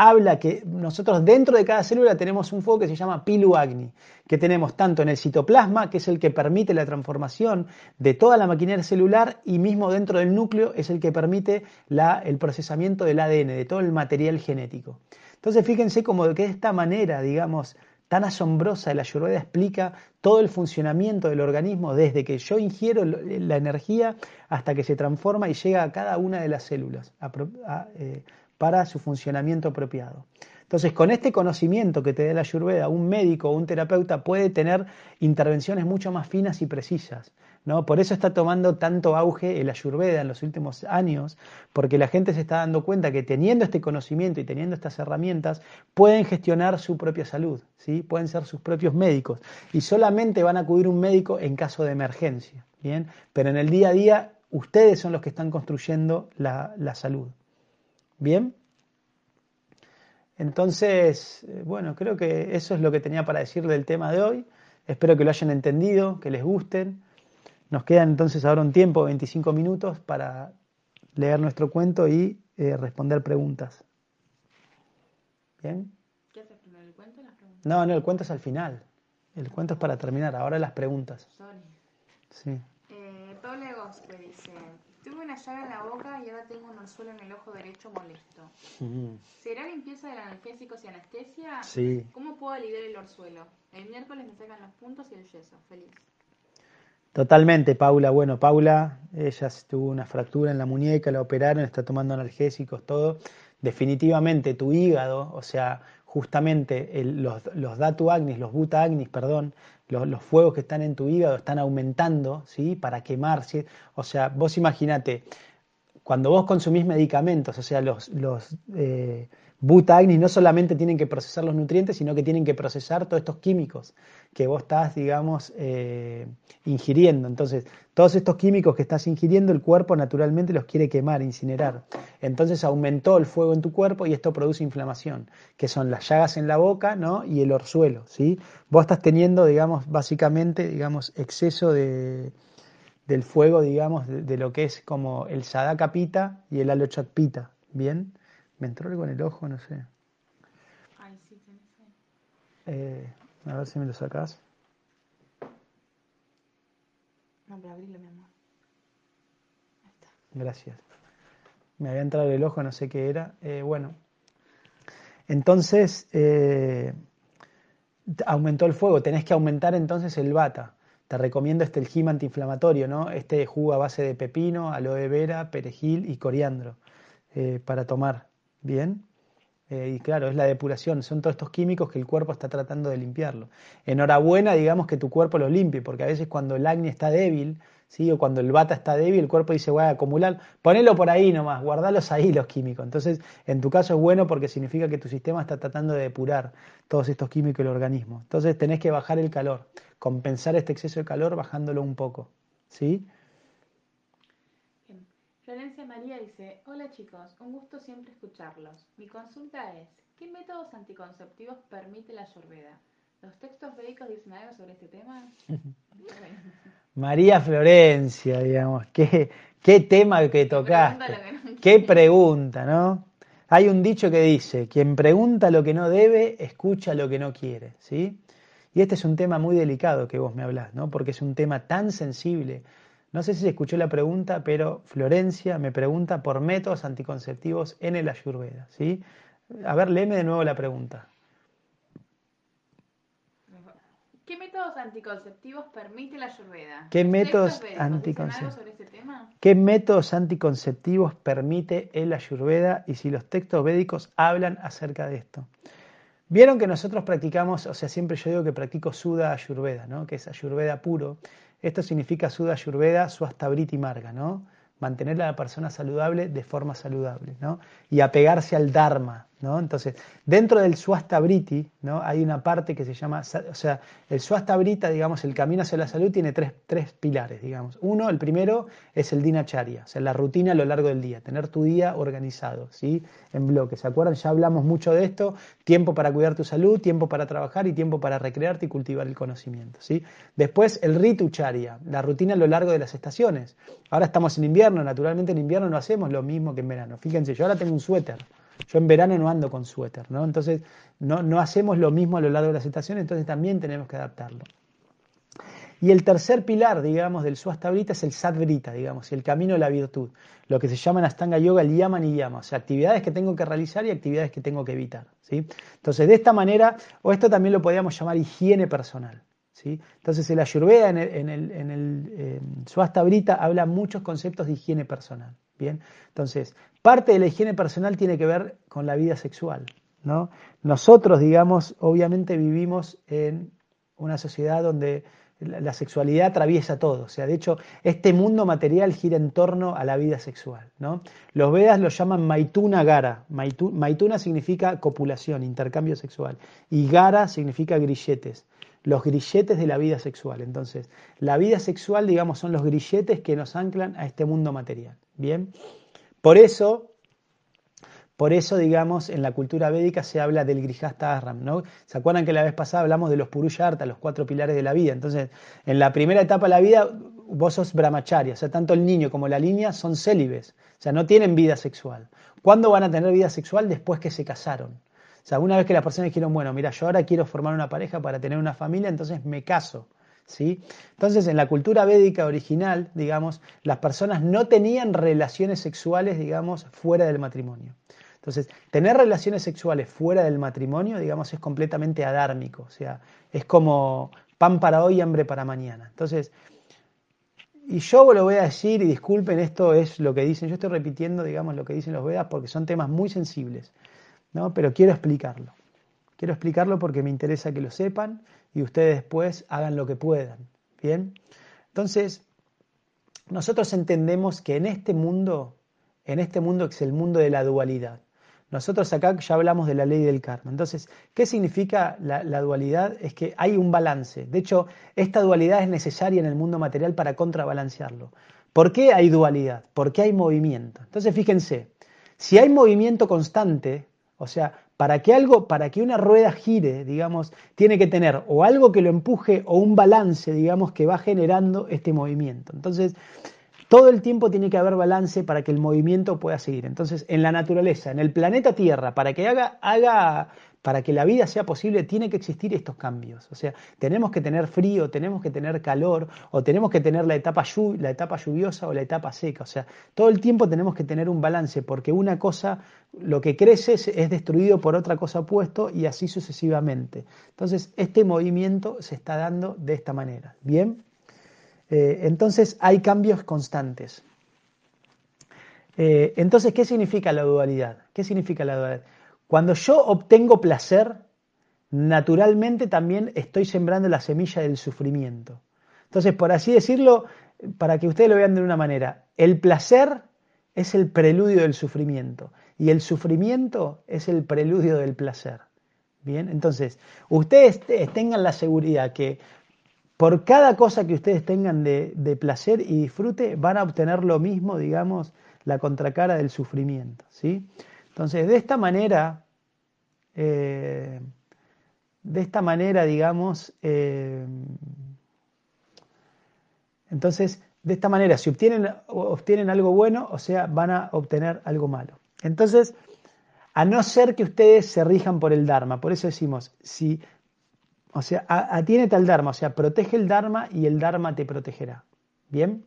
habla que nosotros dentro de cada célula tenemos un fuego que se llama Pilu Agni, que tenemos tanto en el citoplasma, que es el que permite la transformación de toda la maquinaria celular, y mismo dentro del núcleo es el que permite el procesamiento del ADN, de todo el material genético. Entonces fíjense como de esta manera, digamos, tan asombrosa, la Ayurveda explica todo el funcionamiento del organismo desde que yo ingiero la energía hasta que se transforma y llega a cada una de las células. Eh, para su funcionamiento apropiado. Entonces, con este conocimiento que te da la Ayurveda, un médico o un terapeuta puede tener intervenciones mucho más finas y precisas. ¿no? Por eso está tomando tanto auge el Ayurveda en los últimos años, porque la gente se está dando cuenta que teniendo este conocimiento y teniendo estas herramientas, pueden gestionar su propia salud, ¿sí? pueden ser sus propios médicos y solamente van a acudir un médico en caso de emergencia. ¿bien? Pero en el día a día, ustedes son los que están construyendo la salud. Bien. Entonces, eh, bueno, creo que eso es lo que tenía para decir del tema de hoy. Espero que lo hayan entendido, que les gusten. Nos quedan entonces ahora un tiempo, 25 minutos, para leer nuestro cuento y eh, responder preguntas. ¿Bien? ¿Qué haces primero, el cuento o las preguntas? No, no, el cuento es al final. El cuento es para terminar. Ahora las preguntas. Sorry. Sí. Eh, Paula Gospe dice, tuve una llaga en la boca y ahora tengo un orzuelo en el ojo derecho molesto. Ujú. ¿Será limpieza de analgésicos y anestesia? Sí. ¿Cómo puedo aliviar el orzuelo? El miércoles me sacan los puntos y el yeso. Feliz. Totalmente, Paula. Bueno, Paula, ella tuvo una fractura en la muñeca, la operaron, está tomando analgésicos, todo. Definitivamente tu hígado, o sea, justamente el- los, los datu agnis, los buta agnis, perdón, los, los fuegos que están en tu hígado están aumentando, ¿sí? Para quemar, ¿sí? O sea, vos imaginate, cuando vos consumís medicamentos, o sea, los, los eh, butagnis no solamente tienen que procesar los nutrientes, sino que tienen que procesar todos estos químicos que vos estás, digamos, eh, ingiriendo. Entonces, todos estos químicos que estás ingiriendo, el cuerpo naturalmente los quiere quemar, incinerar. Entonces aumentó el fuego en tu cuerpo y esto produce inflamación, que son las llagas en la boca ¿no? y el orzuelo. ¿sí? Vos estás teniendo, digamos, básicamente, digamos, exceso de, del fuego, digamos, de, lo que es como el sadaka pita y el alochat pita. ¿Bien? Me entró algo en el ojo, no sé. Ay, sí, tenés ahí. Eh, a ver si me lo sacás. No, pero abrilo, mi amor. Ahí está. Gracias. Me había entrado en el ojo, no sé qué era. Eh, bueno, entonces eh, aumentó el fuego. Tenés que aumentar entonces el bata. Te recomiendo este el gym antiinflamatorio, ¿no? Este jugo a base de pepino, aloe vera, perejil y coriandro eh, para tomar. Bien. Eh, y claro, es la depuración, son todos estos químicos que el cuerpo está tratando de limpiarlo. Enhorabuena, digamos que tu cuerpo los limpie, porque a veces cuando el acné está débil, ¿sí? o cuando el bata está débil, el cuerpo dice, voy a acumular, ponelo por ahí nomás, guardalos ahí los químicos. Entonces, en tu caso es bueno porque significa que tu sistema está tratando de depurar todos estos químicos del organismo. Entonces, tenés que bajar el calor, compensar este exceso de calor bajándolo un poco. ¿sí? María dice, hola chicos, un gusto siempre escucharlos. Mi consulta es, ¿qué métodos anticonceptivos permite la Ayurveda? ¿Los textos védicos dicen algo sobre este tema? [LAUGHS] María Florencia, digamos, qué, qué tema que tocaste. que no Qué pregunta, ¿no? Hay un dicho que dice, quien pregunta lo que no debe, escucha lo que no quiere, ¿sí? Y este es un tema muy delicado que vos me hablás, ¿no? Porque es un tema tan sensible. No sé si se escuchó la pregunta, pero Florencia me pregunta por métodos anticonceptivos en el Ayurveda, ¿sí? A ver, léeme de nuevo la pregunta. ¿Qué métodos anticonceptivos permite la Ayurveda? ¿Qué ¿Los métodos textos védicos dicen anticoncep- algo sobre este tema? ¿Qué métodos anticonceptivos permite el Ayurveda y si los textos védicos hablan acerca de esto? Vieron que nosotros practicamos, o sea, siempre yo digo que practico Sudha Ayurveda, ¿no? Que es Ayurveda puro. Esto significa Sudha Ayurveda, Swastabriti Marga, ¿no? Mantener a la persona saludable de forma saludable, ¿no? Y apegarse al Dharma, ¿no? Entonces, dentro del Swastabriti, ¿no? Hay una parte que se llama, o sea, el Swastabrita, digamos, el camino hacia la salud tiene tres, tres pilares, digamos. Uno, el primero, es el Dinacharya, o sea, la rutina a lo largo del día, tener tu día organizado, ¿sí? En bloques. ¿Se acuerdan? Ya hablamos mucho de esto, tiempo para cuidar tu salud, tiempo para trabajar y tiempo para recrearte y cultivar el conocimiento, ¿sí? Después, el Ritucharya, la rutina a lo largo de las estaciones. Ahora estamos en invierno, naturalmente en invierno no hacemos lo mismo que en verano. Fíjense, yo ahora tengo un suéter. Yo en verano no ando con suéter, ¿no? Entonces no, no hacemos lo mismo a lo largo de las estaciones, entonces también tenemos que adaptarlo. Y el tercer pilar, digamos, del Swastabrita es el Sadvrita, digamos, el camino de la virtud, lo que se llama en Astanga Yoga el Yaman y Yama, o sea, actividades que tengo que realizar y actividades que tengo que evitar, ¿sí? Entonces, de esta manera, o esto también lo podríamos llamar higiene personal, ¿sí? Entonces, el Ayurveda en el, en el, en eh, Swastabrita habla muchos conceptos de higiene personal, ¿bien? Entonces, parte de la higiene personal tiene que ver con la vida sexual, ¿no? Nosotros, digamos, obviamente vivimos en una sociedad donde la sexualidad atraviesa todo. O sea, de hecho, este mundo material gira en torno a la vida sexual. ¿no? Los Vedas lo llaman Maituna Gara. Maitu- Maituna significa copulación, intercambio sexual. Y Gara significa grilletes. Los grilletes de la vida sexual. Entonces, la vida sexual, digamos, son los grilletes que nos anclan a este mundo material. Bien. Por eso, Por eso, digamos, en la cultura védica se habla del Grihasta Arram, ¿no? ¿Se acuerdan que la vez pasada hablamos de los Purusharta, los cuatro pilares de la vida? Entonces, en la primera etapa de la vida, vos sos brahmacharya, o sea, tanto el niño como la niña son célibes, o sea, no tienen vida sexual. ¿Cuándo van a tener vida sexual? Después que se casaron. O sea, una vez que las personas dijeron, bueno, mira, yo ahora quiero formar una pareja para tener una familia, entonces me caso. ¿Sí? Entonces, en la cultura védica original, digamos, las personas no tenían relaciones sexuales, digamos, fuera del matrimonio. Entonces, tener relaciones sexuales fuera del matrimonio, digamos, es completamente adármico, o sea, es como pan para hoy, hambre para mañana. Entonces, y yo lo voy a decir, y disculpen, esto es lo que dicen, yo estoy repitiendo, digamos, lo que dicen los Vedas porque son temas muy sensibles, ¿no? Pero quiero explicarlo. Quiero explicarlo porque me interesa que lo sepan y ustedes después hagan lo que puedan, ¿bien? Entonces, nosotros entendemos que en este mundo, en este mundo es el mundo de la dualidad. Nosotros acá ya hablamos de la ley del karma. Entonces, ¿qué significa la, dualidad? Es que hay un balance. De hecho, esta dualidad es necesaria en el mundo material para contrabalancearlo. ¿Por qué hay dualidad? Porque hay movimiento. Entonces, fíjense, si hay movimiento constante, o sea, para que algo, para que una rueda gire, digamos, tiene que tener o algo que lo empuje o un balance, digamos, que va generando este movimiento. Entonces, todo el tiempo tiene que haber balance para que el movimiento pueda seguir. Entonces, en la naturaleza, en el planeta Tierra, para que haga, haga para que la vida sea posible, tiene que existir estos cambios. O sea, tenemos que tener frío, tenemos que tener calor, o tenemos que tener la etapa, la etapa lluviosa o la etapa seca. O sea, todo el tiempo tenemos que tener un balance, porque una cosa, lo que crece es destruido por otra cosa opuesto y así sucesivamente. Entonces, este movimiento se está dando de esta manera. ¿Bien? Eh, entonces hay cambios constantes. Eh, entonces, ¿qué significa la dualidad? ¿Qué significa la dualidad? Cuando yo obtengo placer, naturalmente también estoy sembrando la semilla del sufrimiento. Entonces, por así decirlo, para que ustedes lo vean de una manera, el placer es el preludio del sufrimiento y el sufrimiento es el preludio del placer. Bien, entonces, ustedes tengan la seguridad que por cada cosa que ustedes tengan de, placer y disfrute, van a obtener lo mismo, digamos, la contracara del sufrimiento. ¿sí? Entonces, de esta manera, eh, de esta manera, digamos, eh, entonces, de esta manera, si obtienen, obtienen algo bueno, o sea, van a obtener algo malo. Entonces, a no ser que ustedes se rijan por el Dharma, por eso decimos, si o sea, atiénete al Dharma, o sea, protege el Dharma y el Dharma te protegerá. ¿Bien?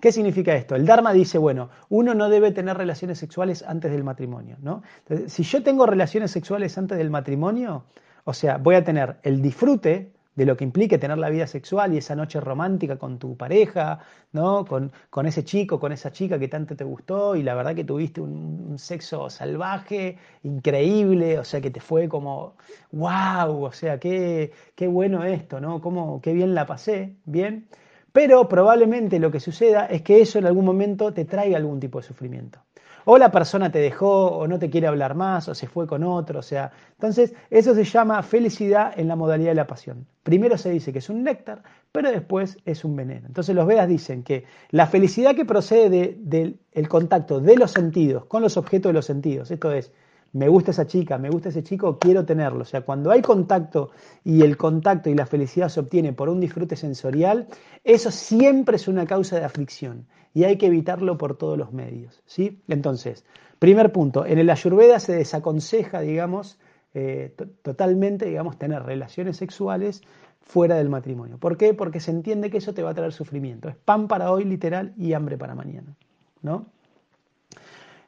¿Qué significa esto? El Dharma dice, bueno, uno no debe tener relaciones sexuales antes del matrimonio, ¿no? si yo tengo relaciones sexuales antes del matrimonio, o sea, voy a tener el disfrute de lo que implique tener la vida sexual y esa noche romántica con tu pareja, ¿no? Con, con ese chico, con esa chica que tanto te gustó y la verdad que tuviste un, sexo salvaje, increíble, o sea que te fue como, wow, o sea, qué, qué bueno esto, ¿no? Cómo, qué bien la pasé, bien. Pero probablemente lo que suceda es que eso en algún momento te traiga algún tipo de sufrimiento o la persona te dejó, o no te quiere hablar más, o se fue con otro, o sea, entonces eso se llama felicidad en la modalidad de la pasión. Primero se dice que es un néctar, pero después es un veneno. Entonces los Vedas dicen que la felicidad que procede del contacto de los sentidos con los objetos de los sentidos, esto es, me gusta esa chica, me gusta ese chico, quiero tenerlo. O sea, cuando hay contacto y el contacto y la felicidad se obtiene por un disfrute sensorial, eso siempre es una causa de aflicción y hay que evitarlo por todos los medios. ¿sí? Entonces, primer punto, en el Ayurveda se desaconseja, digamos, eh, totalmente, digamos, tener relaciones sexuales fuera del matrimonio. ¿Por qué? Porque se entiende que eso te va a traer sufrimiento. Es pan para hoy, literal, y hambre para mañana. ¿no?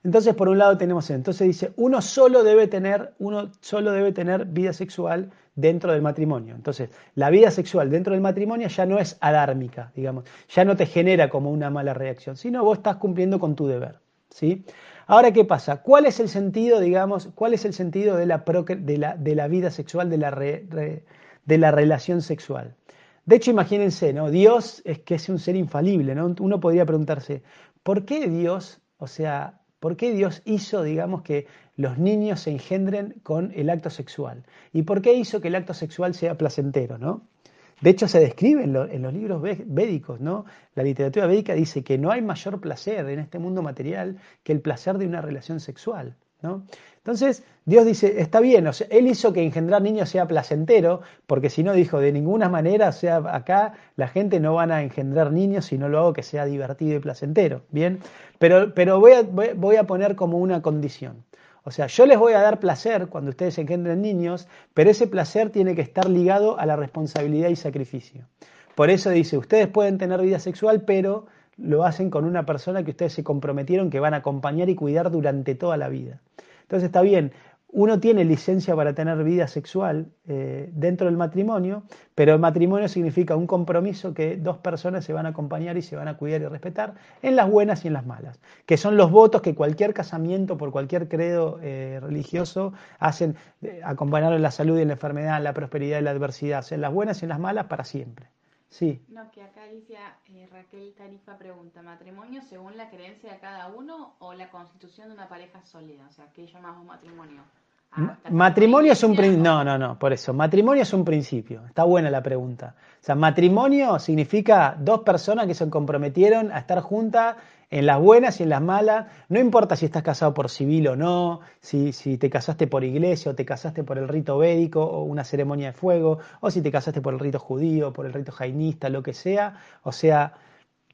Entonces, por un lado tenemos. Entonces dice, uno solo debe tener, uno solo debe tener vida sexual dentro del matrimonio. Entonces, la vida sexual dentro del matrimonio ya no es adármica, digamos, ya no te genera como una mala reacción, sino vos estás cumpliendo con tu deber, ¿sí? Ahora, ¿qué pasa? ¿Cuál es el sentido, digamos, cuál es el sentido de la vida sexual, de la, de la relación sexual? De hecho, imagínense, ¿no? Dios es que es un ser infalible, ¿no? Uno podría preguntarse, ¿por qué Dios, o sea, ¿Por qué Dios hizo, digamos, que los niños se engendren con el acto sexual? ¿Y por qué hizo que el acto sexual sea placentero, no? De hecho, se describe en, los libros védicos, ¿no? La literatura védica dice que no hay mayor placer en este mundo material que el placer de una relación sexual, Entonces, Dios dice, está bien, Él hizo que engendrar niños sea placentero, porque si no dijo, de ninguna manera, o sea, acá la gente no van a engendrar niños si no lo hago que sea divertido y placentero, ¿bien? Pero, pero voy, a, voy a poner como una condición. O sea, yo les voy a dar placer cuando ustedes engendren niños, pero ese placer tiene que estar ligado a la responsabilidad y sacrificio. Por eso dice, ustedes pueden tener vida sexual, pero lo hacen con una persona que ustedes se comprometieron que van a acompañar y cuidar durante toda la vida. Entonces está bien, uno tiene licencia para tener vida sexual eh, dentro del matrimonio, pero el matrimonio significa un compromiso que dos personas se van a acompañar y se van a cuidar y respetar en las buenas y en las malas, que son los votos que cualquier casamiento por cualquier credo eh, religioso hacen, eh, acompañar en la salud y en la enfermedad, en la prosperidad y la adversidad, en las buenas y en las malas para siempre. Sí. No, que acá dice Raquel Tarifa pregunta, ¿matrimonio según la creencia de cada uno o la constitución de una pareja sólida? O sea, ¿qué llamamos matrimonio? matrimonio es un principio. No, no, no, por eso. Matrimonio es un principio. Está buena la pregunta. O sea, matrimonio significa dos personas que se comprometieron a estar juntas en las buenas y en las malas. No importa si estás casado por civil o no, si, si te casaste por iglesia o te casaste por el rito védico o una ceremonia de fuego, o si te casaste por el rito judío, por el rito jainista, lo que sea. O sea,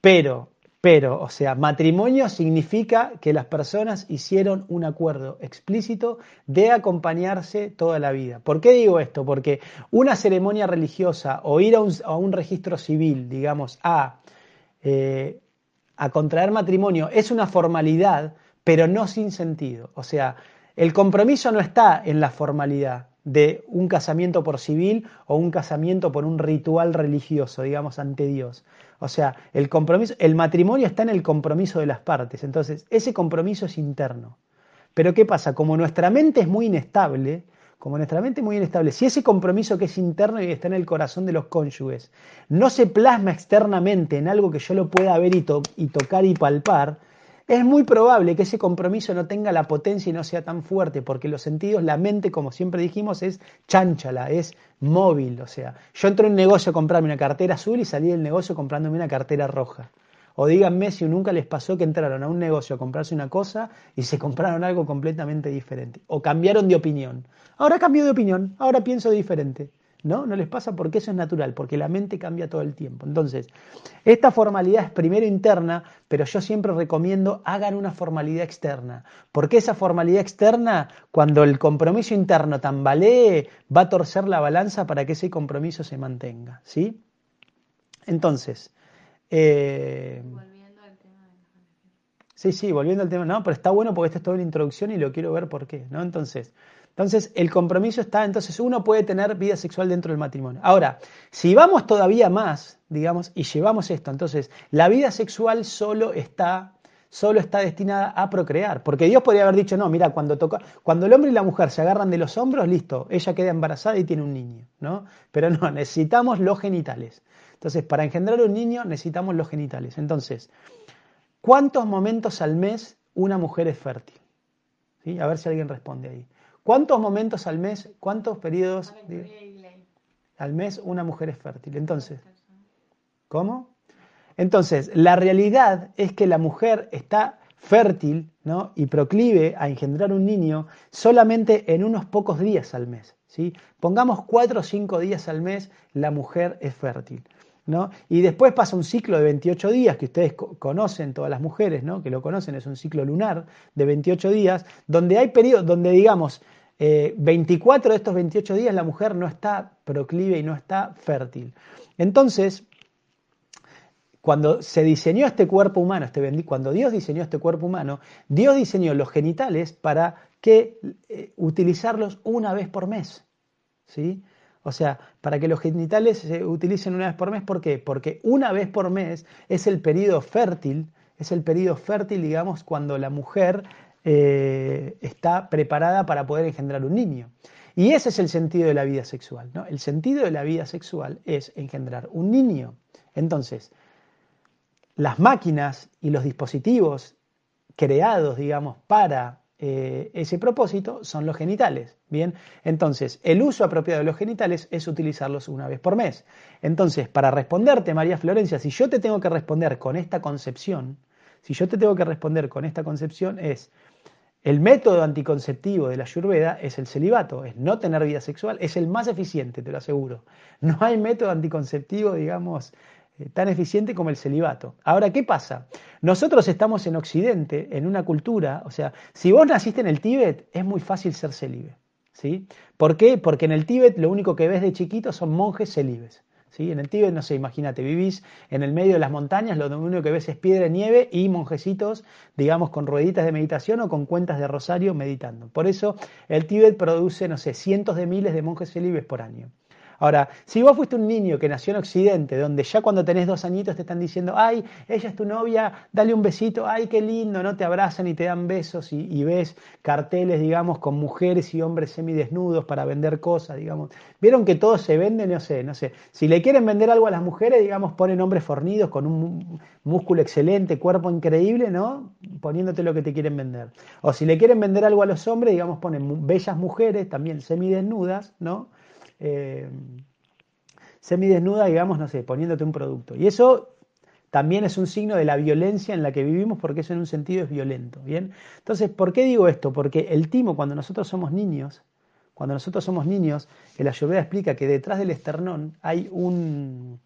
pero pero, o sea, matrimonio significa que las personas hicieron un acuerdo explícito de acompañarse toda la vida. ¿Por qué digo esto? Porque una ceremonia religiosa o ir a un, registro civil, digamos, a, eh, a contraer matrimonio es una formalidad, pero no sin sentido. O sea, el compromiso no está en la formalidad de un casamiento por civil o un casamiento por un ritual religioso, digamos, ante Dios. O sea, el compromiso, el matrimonio está en el compromiso de las partes. Entonces, ese compromiso es interno. Pero ¿qué pasa? Como nuestra mente es muy inestable, como nuestra mente muy inestable, si ese compromiso que es interno y está en el corazón de los cónyuges no se plasma externamente en algo que yo lo pueda ver y, tocar y palpar, es muy probable que ese compromiso no tenga la potencia y no sea tan fuerte, porque los sentidos, la mente, como siempre dijimos, es chánchala, es móvil. O sea, yo entro en un negocio a comprarme una cartera azul y salí del negocio comprándome una cartera roja. O díganme si nunca les pasó que entraron a un negocio a comprarse una cosa y se compraron algo completamente diferente. O cambiaron de opinión. Ahora cambio de opinión, ahora pienso diferente. ¿No? No les pasa porque eso es natural, porque la mente cambia todo el tiempo. Entonces, esta formalidad es primero interna, pero yo siempre recomiendo hagan una formalidad externa, porque esa formalidad externa, cuando el compromiso interno tambalee, va a torcer la balanza para que ese compromiso se mantenga. ¿sí? Entonces, eh, volviendo al tema Sí, sí, volviendo al tema, no, pero está bueno porque esto es toda una introducción y lo quiero ver por qué, ¿no? Entonces, entonces, el compromiso está, entonces uno puede tener vida sexual dentro del matrimonio. Ahora, si vamos todavía más, digamos, y llevamos esto, entonces, la vida sexual solo está, solo está destinada a procrear. Porque Dios podría haber dicho, no, mira, cuando, toca, cuando el hombre y la mujer se agarran de los hombros, listo, ella queda embarazada y tiene un niño, ¿no? Pero no, necesitamos los genitales. Entonces, para engendrar un niño necesitamos los genitales. Entonces, ¿cuántos momentos al mes una mujer es fértil? ¿Sí? A ver si alguien responde ahí. ¿Cuántos momentos al mes, cuántos periodos al mes una mujer es fértil? Entonces, ¿cómo? Entonces, la realidad es que la mujer está fértil ¿no? y proclive a engendrar un niño solamente en unos pocos días al mes. ¿sí? Pongamos cuatro o cinco días al mes, la mujer es fértil. Y después pasa un ciclo de 28 días, que ustedes conocen, todas las mujeres ¿no? que lo conocen, es un ciclo lunar de 28 días, donde hay periodos, donde digamos, 24 eh, de estos 28 días la mujer no está proclive y no está fértil. Entonces, cuando se diseñó este cuerpo humano, este, cuando Dios diseñó este cuerpo humano, Dios diseñó los genitales para que eh, utilizarlos una vez por mes. ¿sí? O sea, para que los genitales se utilicen una vez por mes, ¿por qué? Porque una vez por mes es el periodo fértil, es el periodo fértil, digamos, cuando la mujer eh, está preparada para poder engendrar un niño. Y ese es el sentido de la vida sexual. ¿no? El sentido de la vida sexual es engendrar un niño. Entonces, las máquinas y los dispositivos creados, digamos, para eh, ese propósito son los genitales. Bien, entonces el uso apropiado de los genitales es utilizarlos una vez por mes. Entonces, para responderte, María Florencia, si yo te tengo que responder con esta concepción, si yo te tengo que responder con esta concepción es el método anticonceptivo de la Ayurveda es el celibato, es no tener vida sexual, es el más eficiente, te lo aseguro. No hay método anticonceptivo, digamos, eh, tan eficiente como el celibato. Ahora, ¿qué pasa? Nosotros estamos en Occidente, en una cultura, o sea, si vos naciste en el Tíbet, es muy fácil ser celibe. ¿sí? ¿Por qué? Porque en el Tíbet lo único que ves de chiquito son monjes celibes. ¿sí? En el Tíbet, no sé, imagínate, vivís en el medio de las montañas, lo único que ves es piedra y nieve y monjecitos, digamos, con rueditas de meditación o con cuentas de rosario meditando. Por eso el Tíbet produce, no sé, cientos de miles de monjes celibes por año. Ahora, si vos fuiste un niño que nació en Occidente, donde ya cuando tenés dos añitos te están diciendo, ay, ella es tu novia, dale un besito, ay, qué lindo, no te abrazan y te dan besos y, ves carteles, digamos, con mujeres y hombres semidesnudos para vender cosas, digamos. Vieron que todo se vende, no sé, no sé. Si le quieren vender algo a las mujeres, digamos, ponen hombres fornidos con un músculo excelente, cuerpo increíble, ¿no? Poniéndote lo que te quieren vender. O si le quieren vender algo a los hombres, digamos, ponen bellas mujeres, también semidesnudas, ¿no? Eh, semidesnuda, digamos, no sé, poniéndote un producto. Y eso también es un signo de la violencia en la que vivimos porque eso en un sentido es violento, ¿bien? Entonces, ¿por qué digo esto? Porque el timo, cuando nosotros somos niños, cuando nosotros somos niños, el Ayurveda explica que detrás del esternón hay un,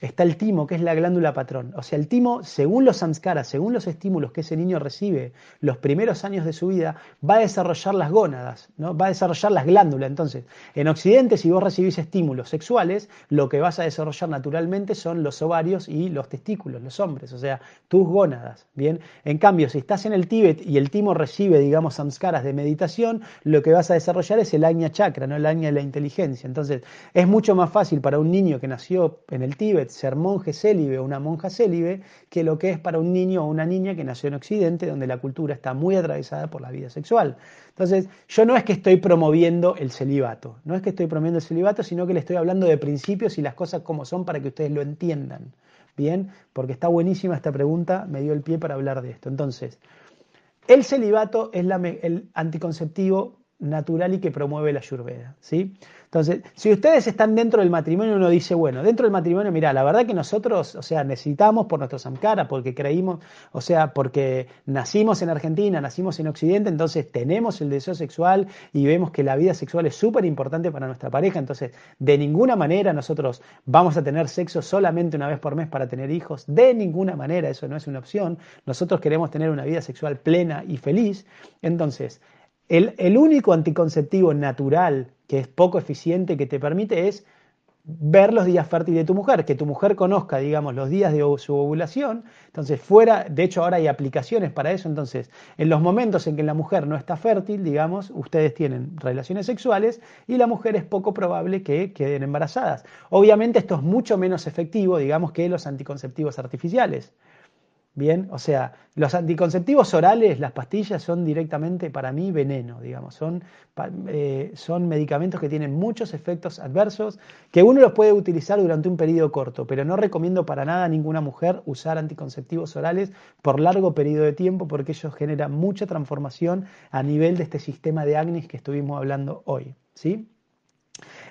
está el timo, que es la glándula patrón. O sea, el timo, según los samskaras, según los estímulos que ese niño recibe los primeros años de su vida, va a desarrollar las gónadas, ¿no? va a desarrollar las glándulas. Entonces, en Occidente, si vos recibís estímulos sexuales, lo que vas a desarrollar naturalmente son los ovarios y los testículos, los hombres, o sea, tus gónadas. Bien, en cambio, si estás en el Tíbet y el timo recibe, digamos, samskaras de meditación, lo que vas a desarrollar es el aña chakra, no el aña de la inteligencia. Entonces, es mucho más fácil para un niño que nació en el Tíbet ser monje célibe o una monja célibe que lo que es para un niño o una niña que nació en Occidente, donde la cultura está muy atravesada por la vida sexual. Entonces, yo no es que estoy promoviendo el celibato, no es que estoy promoviendo el celibato, sino que le estoy hablando de principios y las cosas como son para que ustedes lo entiendan. Bien, porque está buenísima esta pregunta, me dio el pie para hablar de esto. Entonces, el celibato es el anticonceptivo natural y que promueve la ayurveda, ¿sí? Entonces, si ustedes están dentro del matrimonio, uno dice, bueno, dentro del matrimonio, mira, la verdad que nosotros, o sea, necesitamos por nuestro samkara, porque creímos, o sea, porque nacimos en Argentina, nacimos en Occidente, entonces tenemos el deseo sexual y vemos que la vida sexual es súper importante para nuestra pareja, entonces de ninguna manera nosotros vamos a tener sexo solamente una vez por mes para tener hijos, de ninguna manera, eso no es una opción, nosotros queremos tener una vida sexual plena y feliz, entonces el, único anticonceptivo natural que es poco eficiente que te permite es ver los días fértiles de tu mujer, que tu mujer conozca, digamos, los días de su ovulación. Entonces, fuera, de hecho, ahora hay aplicaciones para eso. Entonces, en los momentos en que la mujer no está fértil, digamos, ustedes tienen relaciones sexuales y la mujer es poco probable que queden embarazadas. Obviamente, esto es mucho menos efectivo, digamos, que los anticonceptivos artificiales. Bien, o sea, los anticonceptivos orales, las pastillas, son directamente para mí veneno, digamos. Son, eh, son medicamentos que tienen muchos efectos adversos, que uno los puede utilizar durante un periodo corto, pero no recomiendo para nada a ninguna mujer usar anticonceptivos orales por largo periodo de tiempo, porque ellos generan mucha transformación a nivel de este sistema de Agnis que estuvimos hablando hoy. ¿sí?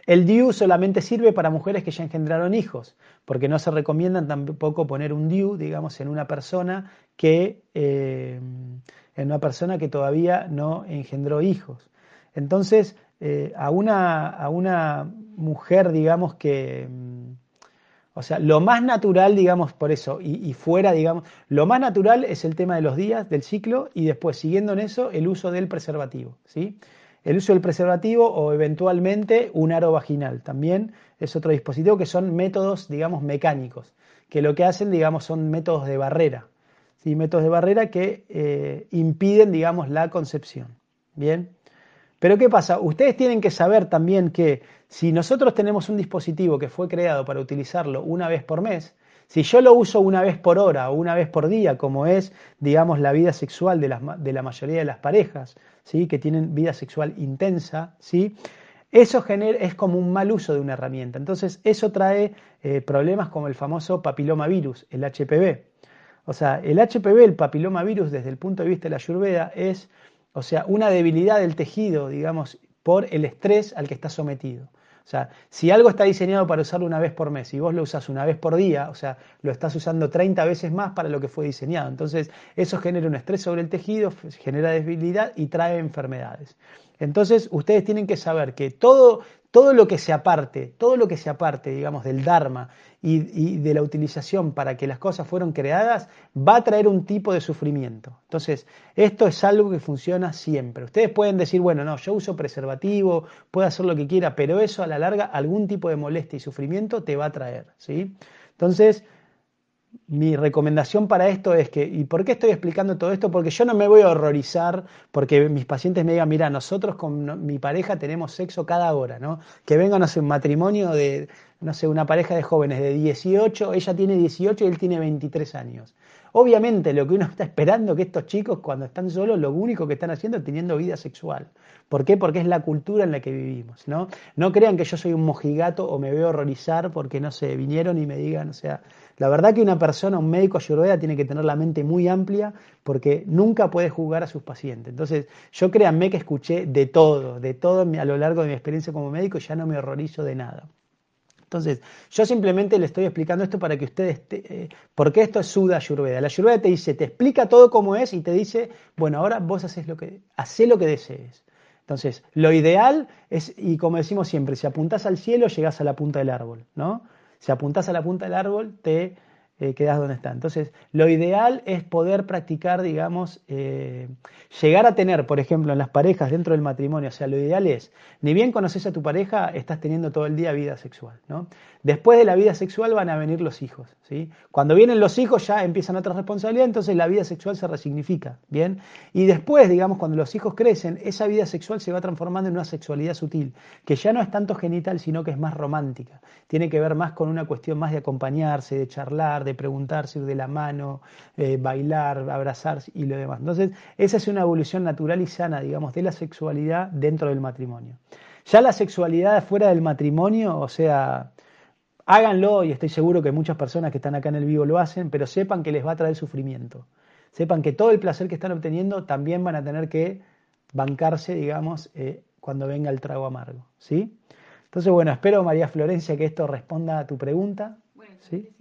El DIU solamente sirve para mujeres que ya engendraron hijos, porque no se recomiendan tampoco poner un DIU, digamos, en una persona que, eh, en una persona que todavía no engendró hijos. Entonces, eh, a, una, a una mujer, digamos, que... O sea, lo más natural, digamos, por eso, y, fuera, digamos, lo más natural es el tema de los días, del ciclo, y después, siguiendo en eso, el uso del preservativo, ¿sí? El uso del preservativo o eventualmente un aro vaginal también es otro dispositivo que son métodos, digamos, mecánicos, que lo que hacen, digamos, son métodos de barrera, ¿sí? métodos de barrera que eh, impiden, digamos, la concepción. Bien. Pero ¿qué pasa? Ustedes tienen que saber también que si nosotros tenemos un dispositivo que fue creado para utilizarlo una vez por mes, si yo lo uso una vez por hora o una vez por día, como es, digamos, la vida sexual de, de la mayoría de las parejas, ¿sí? que tienen vida sexual intensa, ¿sí? eso genera, es como un mal uso de una herramienta. Entonces, eso trae eh, problemas como el famoso papilomavirus, el HPV. O sea, el HPV, el papilomavirus, desde el punto de vista de la ayurveda, es o sea, una debilidad del tejido, digamos, por el estrés al que está sometido. O sea, si algo está diseñado para usarlo una vez por mes y vos lo usas una vez por día, o sea, lo estás usando 30 veces más para lo que fue diseñado. Entonces, eso genera un estrés sobre el tejido, genera debilidad y trae enfermedades. Entonces, ustedes tienen que saber que todo, todo lo que se aparte, todo lo que se aparte, digamos, del Dharma y, de la utilización para que las cosas fueron creadas, va a traer un tipo de sufrimiento. Entonces, esto es algo que funciona siempre. Ustedes pueden decir, bueno, no, yo uso preservativo, puedo hacer lo que quiera, pero eso a la larga algún tipo de molestia y sufrimiento te va a traer, ¿sí? Entonces, mi recomendación para esto es que, ¿y por qué estoy explicando todo esto? Porque yo no me voy a horrorizar porque mis pacientes me digan, mira, nosotros con mi pareja tenemos sexo cada hora, ¿no? Que venga, no sé, un matrimonio de, no sé, una pareja de jóvenes de 18, ella tiene 18 y él tiene 23 años. Obviamente lo que uno está esperando es que estos chicos cuando están solos lo único que están haciendo es teniendo vida sexual. ¿Por qué? Porque es la cultura en la que vivimos, ¿no? No crean que yo soy un mojigato o me veo horrorizar porque no sé, vinieron y me digan, o sea, la verdad que una persona, un médico ayurveda, tiene que tener la mente muy amplia porque nunca puede juzgar a sus pacientes. Entonces, yo créanme que escuché de todo, de todo a lo largo de mi experiencia como médico, ya no me horrorizo de nada. Entonces, yo simplemente le estoy explicando esto para que ustedes, eh, porque esto es Suda Ayurveda. La Ayurveda te dice, te explica todo cómo es y te dice, bueno, ahora vos haces lo que, haces lo que desees. Entonces, lo ideal es, y como decimos siempre, si apuntás al cielo, llegás a la punta del árbol, ¿no? Si apuntás a la punta del árbol, te eh, quedas donde está. Entonces, lo ideal es poder practicar, digamos, eh, llegar a tener, por ejemplo, en las parejas dentro del matrimonio, o sea, lo ideal es, ni bien conoces a tu pareja, estás teniendo todo el día vida sexual, ¿no? Después de la vida sexual van a venir los hijos, ¿sí? Cuando vienen los hijos ya empiezan otras responsabilidades, entonces la vida sexual se resignifica, ¿bien? Y después, digamos, cuando los hijos crecen, esa vida sexual se va transformando en una sexualidad sutil, que ya no es tanto genital, sino que es más romántica. Tiene que ver más con una cuestión más de acompañarse, de charlar, de preguntarse, ir de la mano, eh, bailar, abrazarse y lo demás. Entonces, esa es una evolución natural y sana, digamos, de la sexualidad dentro del matrimonio. Ya la sexualidad fuera del matrimonio, o sea, háganlo y estoy seguro que muchas personas que están acá en el vivo lo hacen, pero sepan que les va a traer sufrimiento. Sepan que todo el placer que están obteniendo también van a tener que bancarse, digamos, eh, cuando venga el trago amargo. ¿sí? Entonces, bueno, espero, María Florencia, que esto responda a tu pregunta. ¿sí?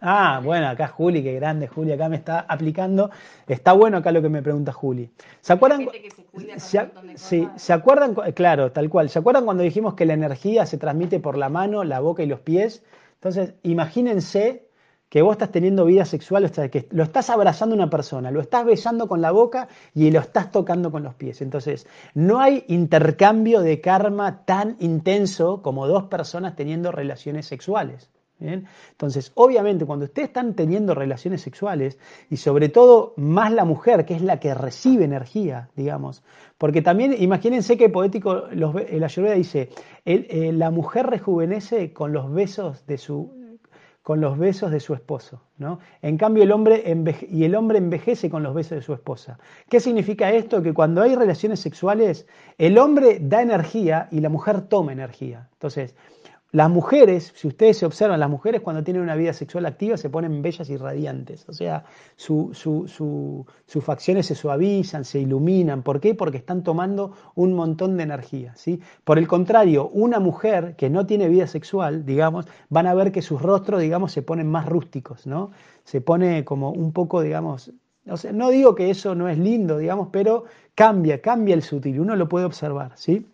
Ah, bueno, acá Juli, qué grande Juli, acá me está aplicando. Está bueno acá lo que me pregunta Juli. ¿Se acuerdan? Se, sí, ¿se acuerdan? Claro, tal cual. ¿Se acuerdan cuando dijimos que la energía se transmite por la mano, la boca y los pies? Entonces, imagínense que vos estás teniendo vida sexual, o sea, que lo estás abrazando a una persona, lo estás besando con la boca y lo estás tocando con los pies. Entonces, no hay intercambio de karma tan intenso como dos personas teniendo relaciones sexuales. Entonces, obviamente, cuando ustedes están teniendo relaciones sexuales, y sobre todo más la mujer, que es la que recibe energía, digamos, porque también imagínense que poético, los, la Ayurveda dice, eh, la mujer rejuvenece con los besos de su con los besos de su esposo, ¿no? En cambio el hombre y el hombre envejece con los besos de su esposa. ¿Qué significa esto? Que cuando hay relaciones sexuales, el hombre da energía y la mujer toma energía. Entonces, las mujeres, si ustedes se observan, las mujeres cuando tienen una vida sexual activa se ponen bellas y radiantes. O sea, sus facciones se suavizan, se iluminan. ¿Por qué? Porque están tomando un montón de energía. ¿sí? Por el contrario, una mujer que no tiene vida sexual, digamos, van a ver que sus rostros, digamos, se ponen más rústicos, ¿no? Se pone como un poco, digamos, no digo que eso no es lindo, digamos, pero cambia, cambia el sutil, uno lo puede observar, ¿sí?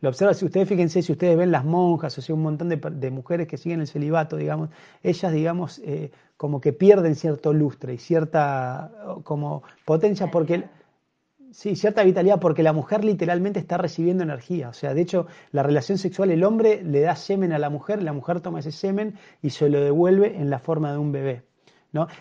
Lo observa, si ustedes fíjense, si ustedes ven las monjas, o sea, un montón de, mujeres que siguen el celibato, digamos, ellas, digamos, eh, como que pierden cierto lustre y cierta como potencia porque... Sí, cierta vitalidad porque la mujer literalmente está recibiendo energía. O sea, de hecho, la relación sexual, el hombre le da semen a la mujer, la mujer toma ese semen y se lo devuelve en la forma de un bebé.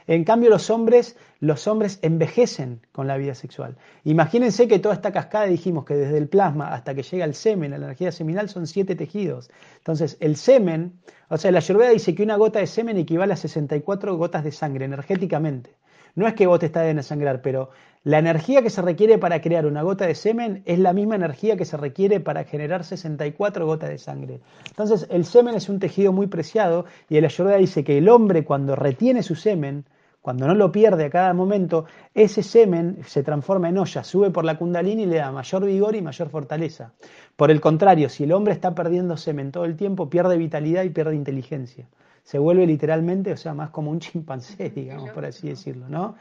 En cambio, los hombres, los hombres envejecen con la vida sexual. Imagínense que toda esta cascada dijimos que desde el plasma hasta que llega el semen, la energía seminal, son siete tejidos. Entonces, el semen, o sea, la Ayurveda dice que una gota de semen equivale a 64 gotas de sangre energéticamente. No es que vos te estás de desangrar, pero la energía que se requiere para crear una gota de semen es la misma energía que se requiere para generar 64 gotas de sangre. Entonces, el semen es un tejido muy preciado y el Ayurveda dice que el hombre cuando retiene su semen, cuando no lo pierde a cada momento, ese semen se transforma en olla, sube por la kundalini y le da mayor vigor y mayor fortaleza. Por el contrario, si el hombre está perdiendo semen todo el tiempo, pierde vitalidad y pierde inteligencia. Se vuelve literalmente, o sea, más como un chimpancé, [LAUGHS] digamos, por así decirlo, ¿no?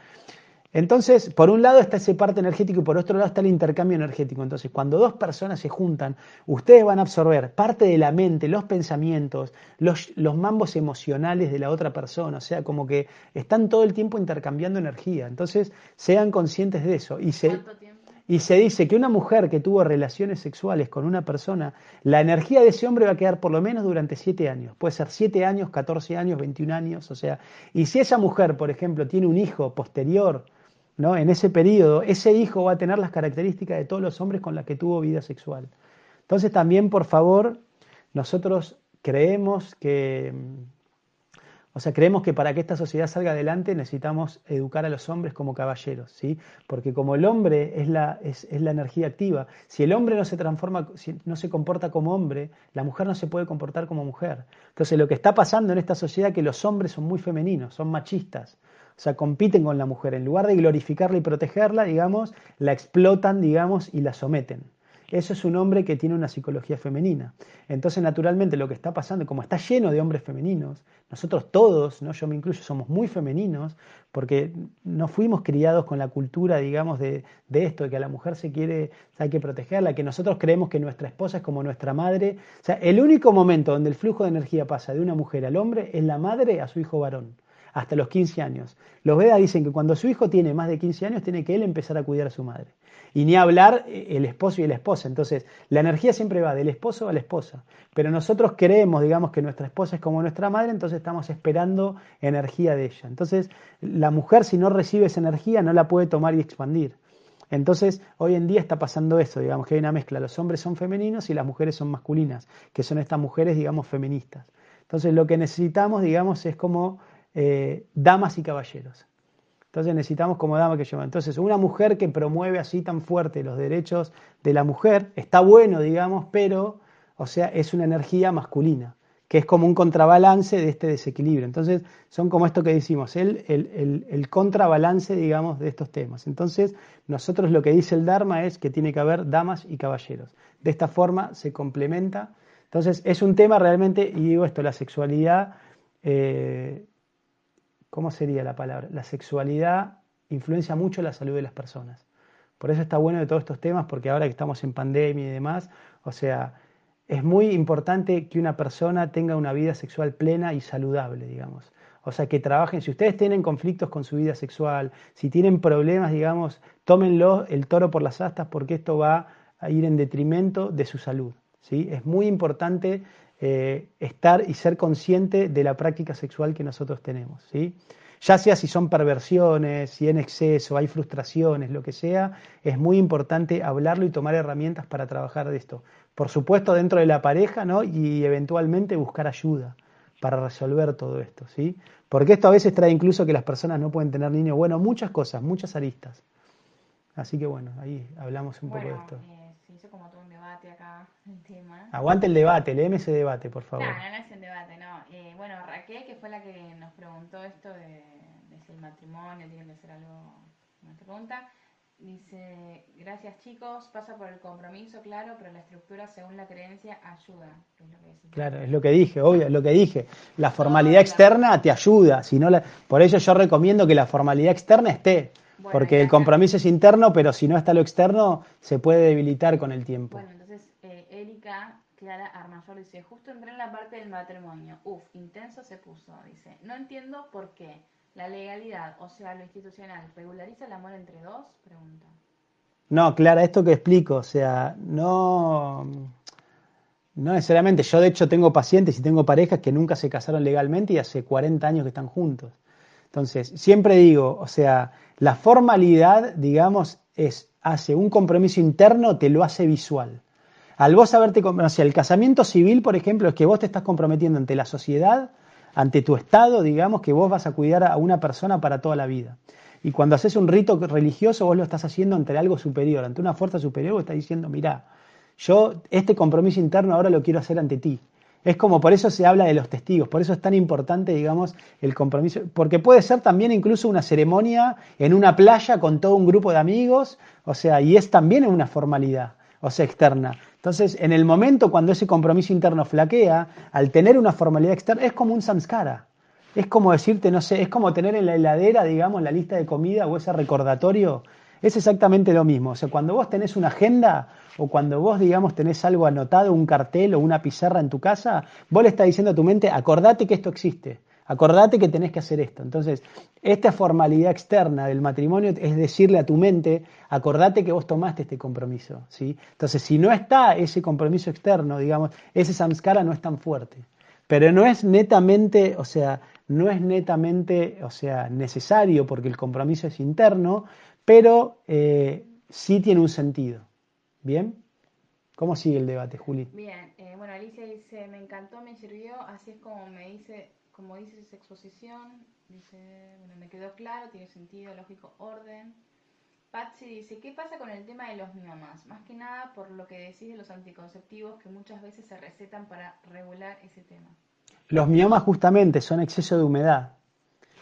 Entonces, por un lado está ese parte energético y por otro lado está el intercambio energético. Entonces, cuando dos personas se juntan, ustedes van a absorber parte de la mente, los pensamientos, los, mambos emocionales de la otra persona. O sea, como que están todo el tiempo intercambiando energía. Entonces, sean conscientes de eso. Y se, y se dice que una mujer que tuvo relaciones sexuales con una persona, la energía de ese hombre va a quedar por lo menos durante siete años. Puede ser siete años, 14 años, 21 años. O sea, y si esa mujer, por ejemplo, tiene un hijo posterior, ¿no? En ese periodo, ese hijo va a tener las características de todos los hombres con las que tuvo vida sexual. Entonces también, por favor, nosotros creemos que, o sea, creemos que para que esta sociedad salga adelante necesitamos educar a los hombres como caballeros, ¿sí? Porque como el hombre es la, es, la energía activa, si el hombre no se transforma, si no se comporta como hombre, la mujer no se puede comportar como mujer. Entonces lo que está pasando en esta sociedad es que los hombres son muy femeninos, son machistas. O sea, compiten con la mujer. En lugar de glorificarla y protegerla, digamos, la explotan, digamos, y la someten. Eso es un hombre que tiene una psicología femenina. Entonces, naturalmente, lo que está pasando, como está lleno de hombres femeninos, nosotros todos, ¿no? yo me incluyo, somos muy femeninos, porque no fuimos criados con la cultura, digamos, de, de, esto, de que a la mujer se quiere, hay que protegerla, que nosotros creemos que nuestra esposa es como nuestra madre. O sea, el único momento donde el flujo de energía pasa de una mujer al hombre es la madre a su hijo varón hasta los 15 años. Los Vedas dicen que cuando su hijo tiene más de 15 años, tiene que él empezar a cuidar a su madre. Y ni hablar eh, el esposo y la esposa. Entonces, la energía siempre va del esposo a la esposa. Pero nosotros creemos, digamos, que nuestra esposa es como nuestra madre, entonces estamos esperando energía de ella. Entonces, la mujer, si no recibe esa energía, no la puede tomar y expandir. Entonces, hoy en día está pasando eso, digamos que hay una mezcla, los hombres son femeninos y las mujeres son masculinas, que son estas mujeres, digamos, feministas. Entonces, lo que necesitamos, digamos, es como eh, damas y caballeros. Entonces necesitamos como dama que lleva. Entonces, una mujer que promueve así tan fuerte los derechos de la mujer, está bueno, digamos, pero, o sea, es una energía masculina, que es como un contrabalance de este desequilibrio. Entonces, son como esto que decimos, el, el, el contrabalance, digamos, de estos temas. Entonces, nosotros lo que dice el Dharma es que tiene que haber damas y caballeros. De esta forma se complementa. Entonces, es un tema realmente, y digo esto, la sexualidad. Eh, ¿cómo sería la palabra? La sexualidad influencia mucho la salud de las personas. Por eso está bueno de todos estos temas, porque ahora que estamos en pandemia y demás, o sea, es muy importante que una persona tenga una vida sexual plena y saludable, digamos. O sea, que trabajen, si ustedes tienen conflictos con su vida sexual, si tienen problemas, digamos, tómenlo el toro por las astas porque esto va a ir en detrimento de su salud. ¿sí? Es muy importante eh, estar y ser consciente de la práctica sexual que nosotros tenemos. ¿sí? Ya sea si son perversiones, si en exceso, hay frustraciones, lo que sea, es muy importante hablarlo y tomar herramientas para trabajar de esto. Por supuesto, dentro de la pareja, ¿no? Y eventualmente buscar ayuda para resolver todo esto, ¿sí? Porque esto a veces trae incluso que las personas no pueden tener niños. Bueno, muchas cosas, muchas aristas. Así que bueno, ahí hablamos un poco de esto. Acá el tema. Aguante el debate, léeme ese debate, por favor. No, no, es el debate, no. Eh, bueno, Raquel, que fue la que nos preguntó esto de, si el matrimonio tiene que ser algo, esta pregunta, dice, gracias chicos, pasa por el compromiso, claro, pero la estructura según la creencia ayuda. claro, es lo que dije, obvio, es lo que dije. La formalidad externa te ayuda, si no la, por ello yo recomiendo que la formalidad externa esté. porque el compromiso es interno, pero si no está lo externo, se puede debilitar con el tiempo. Clara Armayor dice, justo entré en la parte del matrimonio. Uf, intenso se puso. Dice, no entiendo por qué. ¿La legalidad, o sea, lo institucional, regulariza el amor entre dos? Pregunta. No, Clara, esto que explico, o sea, no, no necesariamente. Yo de hecho tengo pacientes y tengo parejas que nunca se casaron legalmente y hace 40 años que están juntos. Entonces, siempre digo, o sea, la formalidad, digamos, es, hace un compromiso interno, te lo hace visual. Al vos haberte, o sea, el casamiento civil, por ejemplo, es que vos te estás comprometiendo ante la sociedad, ante tu Estado, digamos, que vos vas a cuidar a una persona para toda la vida. Y cuando haces un rito religioso, vos lo estás haciendo ante algo superior, ante una fuerza superior, vos estás diciendo, mirá, yo este compromiso interno ahora lo quiero hacer ante ti. Es como por eso se habla de los testigos, por eso es tan importante, digamos, el compromiso, porque puede ser también incluso una ceremonia en una playa con todo un grupo de amigos, o sea, y es también una formalidad, o sea, externa. Entonces, en el momento cuando ese compromiso interno flaquea, al tener una formalidad externa, es como un samskara. Es como decirte, no sé, es como tener en la heladera, digamos, la lista de comida o ese recordatorio es exactamente lo mismo. O sea, cuando vos tenés una agenda o cuando vos, digamos, tenés algo anotado, un cartel o una pizarra en tu casa, vos le estás diciendo a tu mente, acordate que esto existe, acordate que tenés que hacer esto. Entonces, esta formalidad externa del matrimonio es decirle a tu mente, acordate que vos tomaste este compromiso. ¿sí? Entonces, si no está ese compromiso externo, digamos, ese samskara no es tan fuerte. Pero no es netamente, o sea, no es netamente, o sea, necesario porque el compromiso es interno, pero eh, sí tiene un sentido. ¿Bien? ¿Cómo sigue el debate, Juli? Bien, eh, bueno, Alicia dice, me encantó, me sirvió, así es como me dice, como dice esa exposición, dice, bueno, me quedó claro, tiene sentido, lógico, orden. Patsy dice, ¿qué pasa con el tema de los miomas? Más que nada por lo que decís de los anticonceptivos que muchas veces se recetan para regular ese tema. Los miomas justamente son exceso de humedad.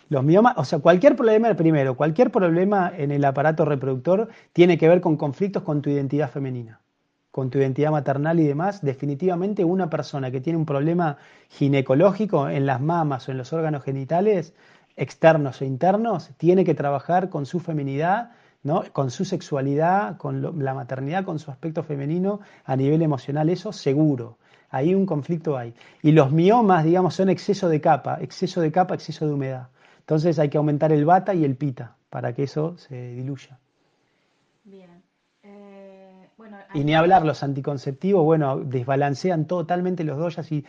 Los miomas, o sea, cualquier problema, primero, cualquier problema en el aparato reproductor tiene que ver con conflictos con tu identidad femenina, con tu identidad maternal y demás. Definitivamente una persona que tiene un problema ginecológico en las mamas o en los órganos genitales, externos e internos, tiene que trabajar con su feminidad, ¿no? con su sexualidad, con la maternidad, con su aspecto femenino a nivel emocional, eso seguro. Ahí un conflicto hay. Y los miomas, digamos, son exceso de capa, exceso de capa, exceso de humedad. Entonces hay que aumentar el bata y el pita para que eso se diluya. Bien. Eh, y ni hablar los anticonceptivos, bueno, desbalancean totalmente los doyas y,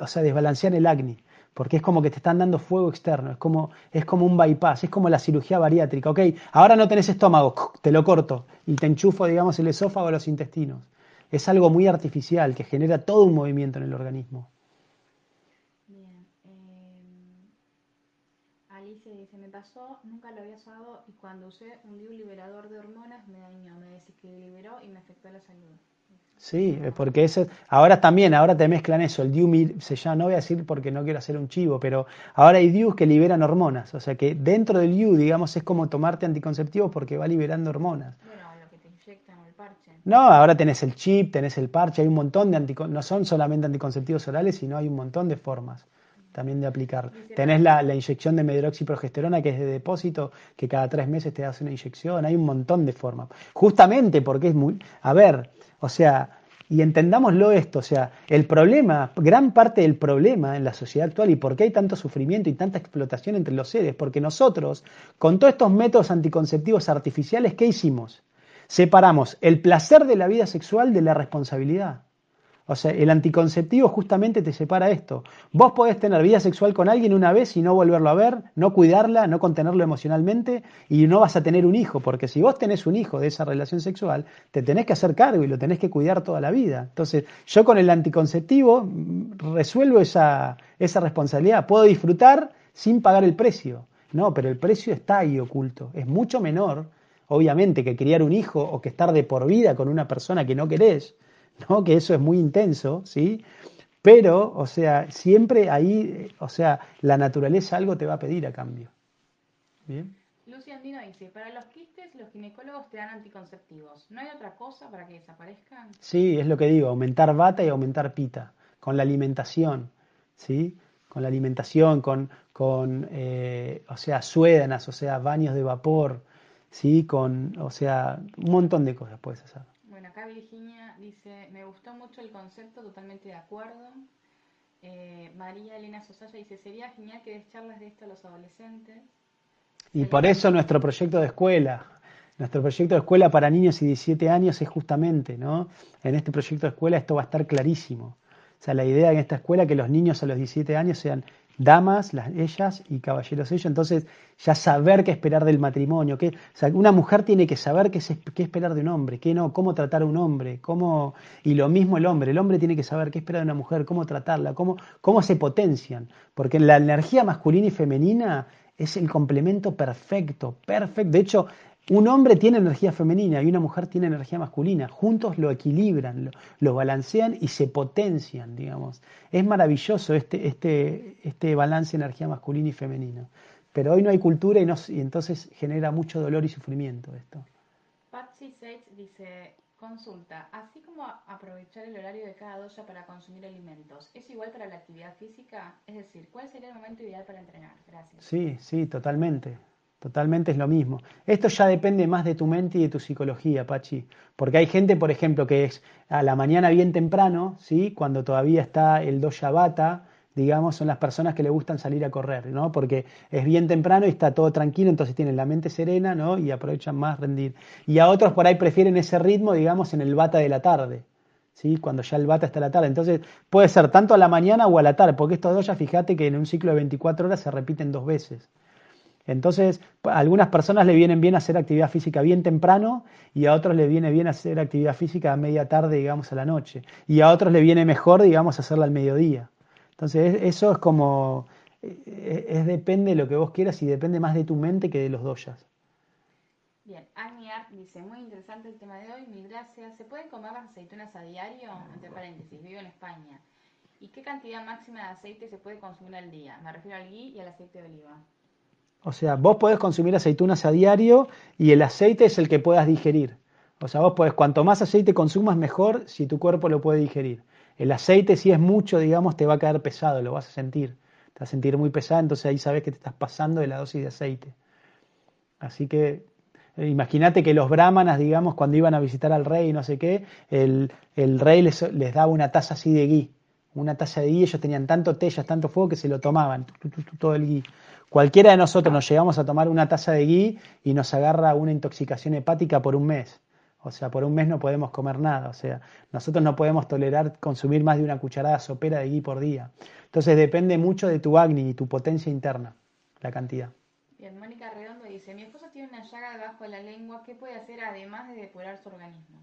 o sea, desbalancean el acné, porque es como que te están dando fuego externo, es como, es como un bypass, es como la cirugía bariátrica, ok, ahora no tenés estómago, te lo corto y te enchufo, digamos, el esófago a los intestinos. Es algo muy artificial que genera todo un movimiento en el organismo. Nunca lo había usado y cuando usé un DIU liberador de hormonas me dañó, me desequilibró y me afectó la salud. Sí, porque ese, ahora también, ahora te mezclan eso, el DIU se llama, no voy a decir porque no quiero hacer un chivo, pero ahora hay DIUs que liberan hormonas, o sea que dentro del DIU, digamos, es como tomarte anticonceptivos porque va liberando hormonas. Bueno, lo que te inyectan el parche. No, ahora tenés el chip, tenés el parche, hay un montón de anticonceptivos, no son solamente anticonceptivos orales, sino hay un montón de formas también de aplicar. Tenés la, inyección de medroxiprogesterona que es de depósito, que cada tres meses te hace una inyección, hay un montón de formas. Justamente porque es muy... A ver, o sea, y entendámoslo esto, o sea, el problema, gran parte del problema en la sociedad actual y por qué hay tanto sufrimiento y tanta explotación entre los seres, porque nosotros, con todos estos métodos anticonceptivos artificiales, ¿qué hicimos? Separamos el placer de la vida sexual de la responsabilidad. O sea, el anticonceptivo justamente te separa esto. Vos podés tener vida sexual con alguien una vez y no volverlo a ver, no cuidarla, no contenerlo emocionalmente y no vas a tener un hijo, porque si vos tenés un hijo de esa relación sexual, te tenés que hacer cargo y lo tenés que cuidar toda la vida. Entonces, yo con el anticonceptivo mm, resuelvo esa, esa responsabilidad. Puedo disfrutar sin pagar el precio. No, pero el precio está ahí oculto. Es mucho menor, obviamente, que criar un hijo o que estar de por vida con una persona que no querés [LAUGHS] ¿no? que eso es muy intenso, ¿sí? Pero, o sea, siempre ahí, o sea, la naturaleza algo te va a pedir a cambio. ¿Bien? Lucy Andino dice, para los quistes los ginecólogos te dan anticonceptivos. ¿No hay otra cosa para que desaparezcan? Sí, es lo que digo, aumentar bata y aumentar pita, con la alimentación, ¿sí? Con la alimentación, con, con eh, o sea, suédanas, o sea, baños de vapor, ¿sí? Con, o sea, un montón de cosas puedes hacer. Acá Virginia dice, me gustó mucho el concepto, totalmente de acuerdo. Eh, María Elena Sosaya dice, sería genial que des charlas de esto a los adolescentes. Y por eso nuestro proyecto de escuela, nuestro proyecto de escuela para niños y 17 años es justamente, ¿no? En este proyecto de escuela esto va a estar clarísimo. O sea, la idea en esta escuela es que los niños a los 17 años sean damas, las, ellas y caballeros ellos, entonces ya saber qué esperar del matrimonio, sea, una mujer tiene que saber qué, qué, esperar de un hombre, qué no, cómo tratar a un hombre, cómo, y lo mismo el hombre, el hombre tiene que saber qué esperar de una mujer, cómo tratarla, cómo, cómo se potencian, porque la energía masculina y femenina es el complemento perfecto, perfecto, de hecho, Un hombre tiene energía femenina y una mujer tiene energía masculina. Juntos lo equilibran, lo, lo balancean y se potencian, digamos. Es maravilloso este, este, este balance de energía masculina y femenina. Pero hoy no hay cultura y, no, y entonces genera mucho dolor y sufrimiento esto. Patsy Seitz dice, consulta, así como aprovechar el horario de cada doya para consumir alimentos, ¿es igual para la actividad física? Es decir, ¿cuál sería el momento ideal para entrenar? Gracias. Sí, sí, totalmente. Totalmente es lo mismo. Esto ya depende más de tu mente y de tu psicología, Pachi. Porque hay gente, por ejemplo, que es a la mañana bien temprano, ¿sí? cuando todavía está el doya bata, digamos, son las personas que le gustan salir a correr, ¿no? Porque es bien temprano y está todo tranquilo, entonces tienen la mente serena, ¿no? Y aprovechan más rendir. Y a otros por ahí prefieren ese ritmo, digamos, en el bata de la tarde, ¿sí? Cuando ya el bata está a la tarde. Entonces puede ser tanto a la mañana o a la tarde, porque estos dos ya fíjate que en un ciclo de 24 horas se repiten dos veces. Entonces, a algunas personas le vienen bien hacer actividad física bien temprano y a otros le viene bien hacer actividad física a media tarde, digamos, a la noche. Y a otros le viene mejor, digamos, hacerla al mediodía. Entonces, eso es como, eh, es, depende de lo que vos quieras y depende más de tu mente que de los doyas. Bien, Agni Art dice, muy interesante el tema de hoy, mil gracias. ¿Se pueden comer las aceitunas a diario? Entre paréntesis, vivo en España. ¿Y qué cantidad máxima de aceite se puede consumir al día? Me refiero al ghee y al aceite de oliva. O sea, vos podés consumir aceitunas a diario y el aceite es el que puedas digerir. O sea, vos podés, cuanto más aceite consumas, mejor si tu cuerpo lo puede digerir. El aceite, si es mucho, digamos, te va a caer pesado, lo vas a sentir. Te vas a sentir muy pesado, entonces ahí sabes que te estás pasando de la dosis de aceite. Así que eh, imagínate que los brahmanas, digamos, cuando iban a visitar al rey y no sé qué, el, rey les, les, daba una taza así de gui. Una taza de gui, ellos tenían tanto té, tanto fuego que se lo tomaban, todo el gui. Cualquiera de nosotros nos llegamos a tomar una taza de gui y nos agarra una intoxicación hepática por un mes. O sea, por un mes no podemos comer nada. O sea, nosotros no podemos tolerar consumir más de una cucharada sopera de gui por día. Entonces depende mucho de tu agni y tu potencia interna, la cantidad. Bien, Mónica Redondo dice, mi esposo tiene una llaga debajo de la lengua, ¿qué puede hacer además de depurar su organismo?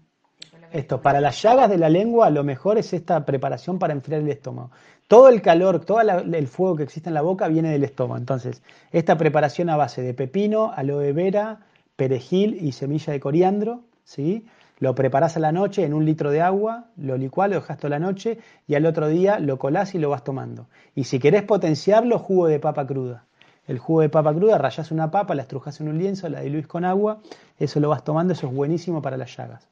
Esto, para las llagas de la lengua, lo mejor es esta preparación para enfriar el estómago. Todo el calor, todo el fuego que existe en la boca viene del estómago. Entonces, esta preparación a base de pepino, aloe vera, perejil y semilla de coriandro, ¿sí? Lo preparás a la noche en un litro de agua, lo licuás, lo dejas toda la noche y al otro día lo colás y lo vas tomando. Y si querés potenciarlo, jugo de papa cruda. El jugo de papa cruda, rayás una papa, la estrujas en un lienzo, la diluís con agua, eso lo vas tomando, eso es buenísimo para las llagas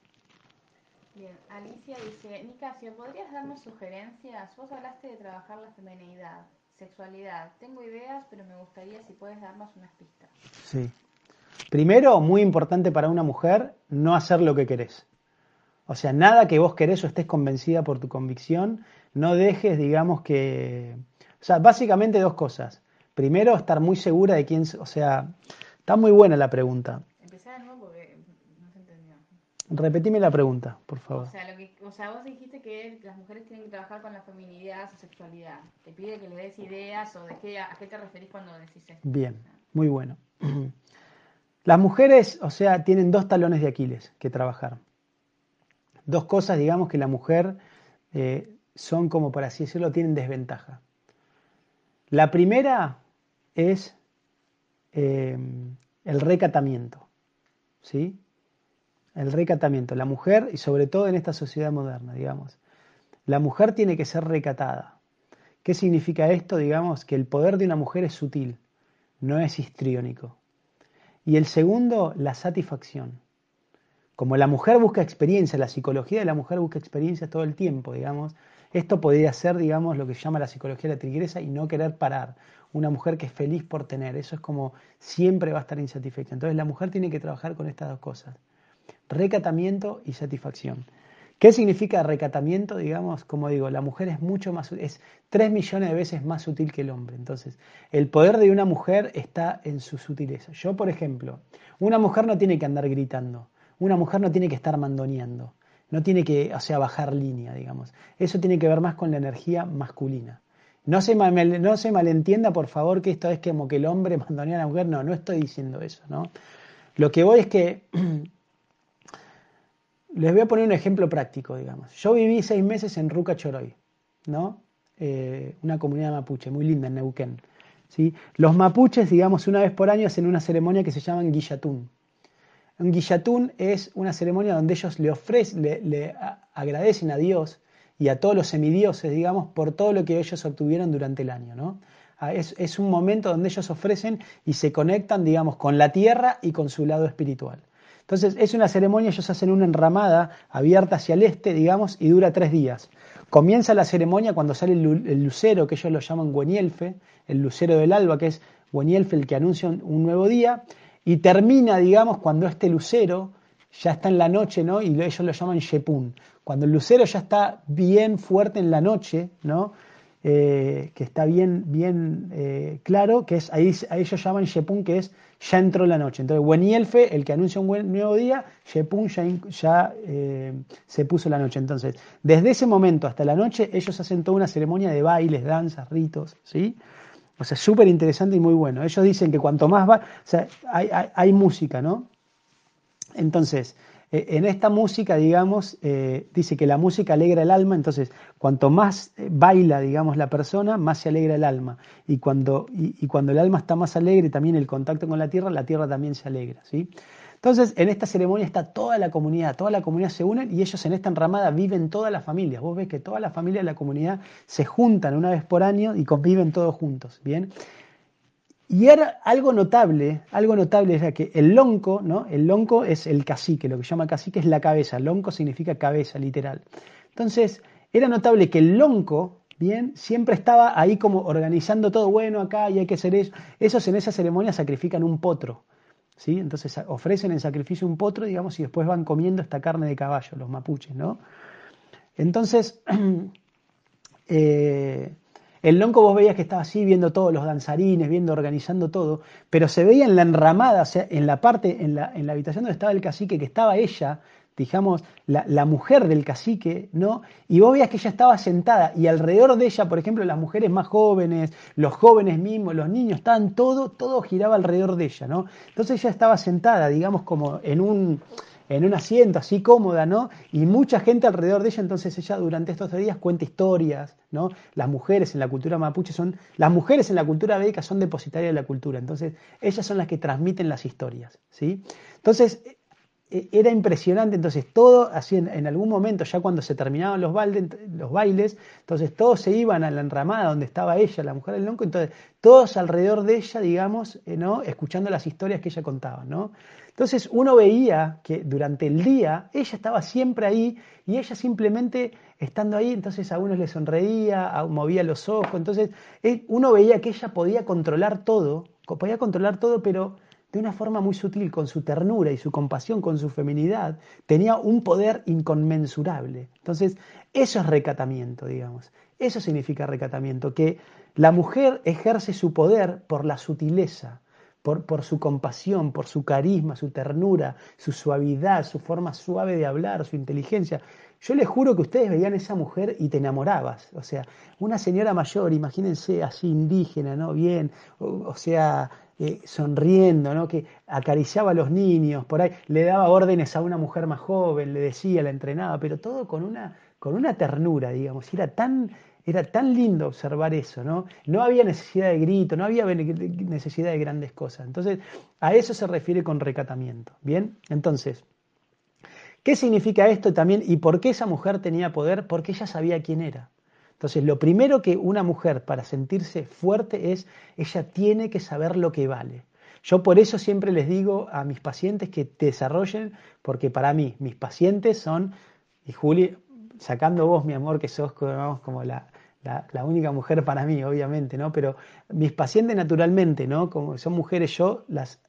dice, Nicasio, ¿podrías darnos sugerencias? Vos hablaste de trabajar la feminidad, sexualidad. Tengo ideas, pero me gustaría si puedes darnos unas pistas. Sí. Primero, muy importante para una mujer, no hacer lo que querés. O sea, nada que vos querés o estés convencida por tu convicción, no dejes, digamos que... O sea, básicamente dos cosas. Primero, estar muy segura de quién... O sea, está muy buena la pregunta. Repetime la pregunta, por favor. O sea, lo que, o sea, vos dijiste que las mujeres tienen que trabajar con la feminidad, su sexualidad. Te pide que le des ideas o de qué, a qué te referís cuando decís esto. Bien, muy bueno. [CLEARS THROAT] Las mujeres, o sea, tienen dos talones de Aquiles que trabajar. Dos cosas, digamos, que la mujer eh, son como, por así decirlo, tienen desventaja. La primera es eh, el recatamiento, ¿sí? El recatamiento. La mujer, y sobre todo en esta sociedad moderna, digamos, la mujer tiene que ser recatada. ¿Qué significa esto? Digamos que el poder de una mujer es sutil, no es histriónico. Y el segundo, la satisfacción. Como la mujer busca experiencia, la psicología de la mujer busca experiencia todo el tiempo, digamos, esto podría ser, digamos, lo que se llama la psicología de la tigresa y no querer parar. Una mujer que es feliz por tener, eso es como siempre va a estar insatisfecha. Entonces la mujer tiene que trabajar con estas dos cosas recatamiento y satisfacción. ¿Qué significa recatamiento? Digamos, como digo, la mujer es mucho más, es tres millones de veces más sutil que el hombre. Entonces, el poder de una mujer está en su sutileza. Yo, por ejemplo, una mujer no tiene que andar gritando, una mujer no tiene que estar mandoneando, no tiene que, o sea, bajar línea, digamos. Eso tiene que ver más con la energía masculina. No se, no se malentienda, por favor, que esto es como que el hombre [LAUGHS] mandonea a la mujer. No, no estoy diciendo eso, ¿no? Lo que voy es que [CLEARS THROAT] Les voy a poner un ejemplo práctico, digamos. Yo viví seis meses en Ruca Choroy, ¿no? Eh, una comunidad mapuche muy linda en Neuquén. ¿sí? Los mapuches, digamos, una vez por año hacen una ceremonia que se llama Guillatún. Un guillatún es una ceremonia donde ellos le ofrecen, le, agradecen a Dios y a todos los semidioses, digamos, por todo lo que ellos obtuvieron durante el año, ¿no? Ah, es, es, un momento donde ellos ofrecen y se conectan, digamos, con la tierra y con su lado espiritual. Entonces, es una ceremonia, ellos hacen una enramada abierta hacia el este, digamos, y dura tres días. Comienza la ceremonia cuando sale el, lucero, que ellos lo llaman Guenielfe, el lucero del alba, que es Guenielfe el que anuncia un, nuevo día, y termina, digamos, cuando este lucero ya está en la noche, ¿no? Y ellos lo llaman Shepun. Cuando el lucero ya está bien fuerte en la noche, ¿no? Eh, que está bien, bien eh, claro, que es ahí, ellos llaman Shepun, que es ya entró la noche. Entonces, Wenielfe, el que anuncia un buen nuevo día, Shepun ya, eh, se puso la noche. Entonces, desde ese momento hasta la noche, ellos hacen toda una ceremonia de bailes, danzas, ritos, ¿sí? O sea, súper interesante y muy bueno. Ellos dicen que cuanto más va, o sea, hay, hay música, ¿no? Entonces, en esta música, digamos, eh, dice que la música alegra el alma, entonces cuanto más eh, baila, digamos, la persona, más se alegra el alma. Y cuando, y, cuando el alma está más alegre, también el contacto con la tierra, la tierra también se alegra, ¿sí? Entonces, en esta ceremonia está toda la comunidad, toda la comunidad se une y ellos en esta enramada viven todas las familias. Vos ves que todas las familias de la comunidad se juntan una vez por año y conviven todos juntos, ¿bien? Y era algo notable, algo notable era que el lonco, ¿no? El lonco es el cacique, lo que llama cacique es la cabeza, lonco significa cabeza, literal. Entonces, era notable que el lonco, bien, siempre estaba ahí como organizando todo, bueno, acá y hay que hacer eso. Esos en esa ceremonia sacrifican un potro, ¿sí? Entonces ofrecen en sacrificio un potro, digamos, y después van comiendo esta carne de caballo, los mapuches, ¿no? Entonces, [CLEARS THROAT] eh, el lonco vos veías que estaba así viendo todos los danzarines, viendo, organizando todo, pero se veía en la enramada, o sea, en la parte, en la, en la habitación donde estaba el cacique, que estaba ella, digamos, la, la, mujer del cacique, ¿no? Y vos veías que ella estaba sentada y alrededor de ella, por ejemplo, las mujeres más jóvenes, los jóvenes mismos, los niños, estaban todo, todo giraba alrededor de ella, ¿no? Entonces ella estaba sentada, digamos, como en un en un asiento así cómoda, ¿no? Y mucha gente alrededor de ella, entonces ella durante estos días cuenta historias, ¿no? Las mujeres en la cultura mapuche son, las mujeres en la cultura védica son depositarias de la cultura, entonces ellas son las que transmiten las historias, ¿sí? Entonces era impresionante, entonces todo, así en, algún momento, ya cuando se terminaban los, los bailes, entonces todos se iban a la enramada donde estaba ella, la mujer del lonco, entonces todos alrededor de ella, digamos, eh, ¿no? escuchando las historias que ella contaba, ¿no? Entonces uno veía que durante el día ella estaba siempre ahí y ella simplemente estando ahí, entonces a unos le sonreía, movía los ojos, entonces eh, uno veía que ella podía controlar todo, podía controlar todo, pero de una forma muy sutil, con su ternura y su compasión, con su feminidad, tenía un poder inconmensurable. Entonces, eso es recatamiento, digamos. Eso significa recatamiento, que la mujer ejerce su poder por la sutileza, por, por, su compasión, por su carisma, su ternura, su suavidad, su forma suave de hablar, su inteligencia. Yo les juro que ustedes veían a esa mujer y te enamorabas. O sea, una señora mayor, imagínense así indígena, ¿no? Bien, o, sea, eh, sonriendo, ¿no? Que acariciaba a los niños, por ahí, le daba órdenes a una mujer más joven, le decía, la entrenaba, pero todo con una, con una ternura, digamos. Era tan era tan lindo observar eso, ¿no? No había necesidad de grito, no había necesidad de grandes cosas. Entonces, a eso se refiere con recatamiento. Bien, entonces, ¿qué significa esto también y por qué esa mujer tenía poder? Porque ella sabía quién era. Entonces, lo primero que una mujer para sentirse fuerte es, ella tiene que saber lo que vale. Yo por eso siempre les digo a mis pacientes que desarrollen, porque para mí mis pacientes son, y Juli, sacando vos, mi amor, que sos como la, la, única mujer para mí, obviamente, ¿no? Pero mis pacientes naturalmente, ¿no? Como son mujeres, yo las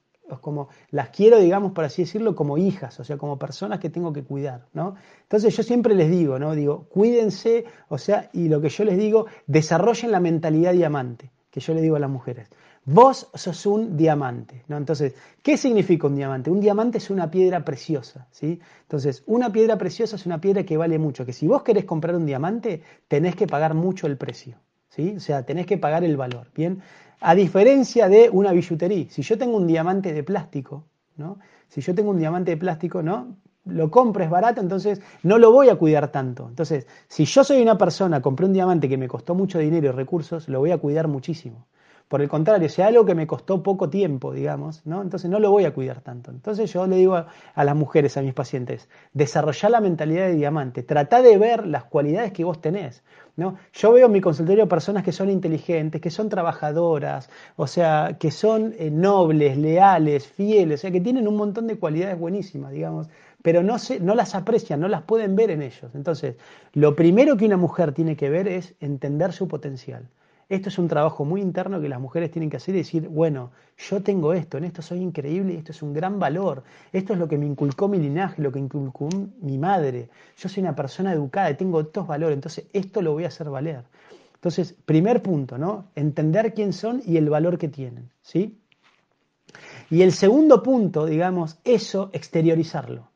como las quiero, digamos, por así decirlo, como hijas, o sea, como personas que tengo que cuidar, ¿no? Entonces yo siempre les digo, ¿no? Digo, cuídense, o sea, y lo que yo les digo, desarrollen la mentalidad diamante, que yo le digo a las mujeres. Vos sos un diamante, ¿no? Entonces, ¿qué significa un diamante? Un diamante es una piedra preciosa, ¿sí? Entonces, una piedra preciosa es una piedra que vale mucho, que si vos querés comprar un diamante, tenés que pagar mucho el precio, ¿sí? O sea, tenés que pagar el valor, ¿bien? A diferencia de una billutería, si yo tengo un diamante de plástico, ¿no? Si yo tengo un diamante de plástico, ¿no? Lo compro, es barato, entonces no lo voy a cuidar tanto. Entonces, si yo soy una persona, compré un diamante que me costó mucho dinero y recursos, lo voy a cuidar muchísimo Por el contrario, si algo que me costó poco tiempo, digamos, ¿no? Entonces no lo voy a cuidar tanto. Entonces yo le digo a, las mujeres, a mis pacientes, desarrollar la mentalidad de diamante, trata de ver las cualidades que vos tenés. ¿no? Yo veo en mi consultorio personas que son inteligentes, que son trabajadoras, o sea, que son eh, nobles, leales, fieles, o sea, que tienen un montón de cualidades buenísimas, digamos, pero no, se, no las aprecian, no las pueden ver en ellos. Entonces, lo primero que una mujer tiene que ver es entender su potencial. Esto es un trabajo muy interno que las mujeres tienen que hacer y decir, bueno, yo tengo esto, en esto soy increíble y esto es un gran valor. Esto es lo que me inculcó mi linaje, lo que inculcó mi madre. Yo soy una persona educada y tengo estos valores, entonces esto lo voy a hacer valer. Entonces, primer punto, ¿no? Entender quién son y el valor que tienen, ¿sí? Y el segundo punto, digamos, eso, exteriorizarlo.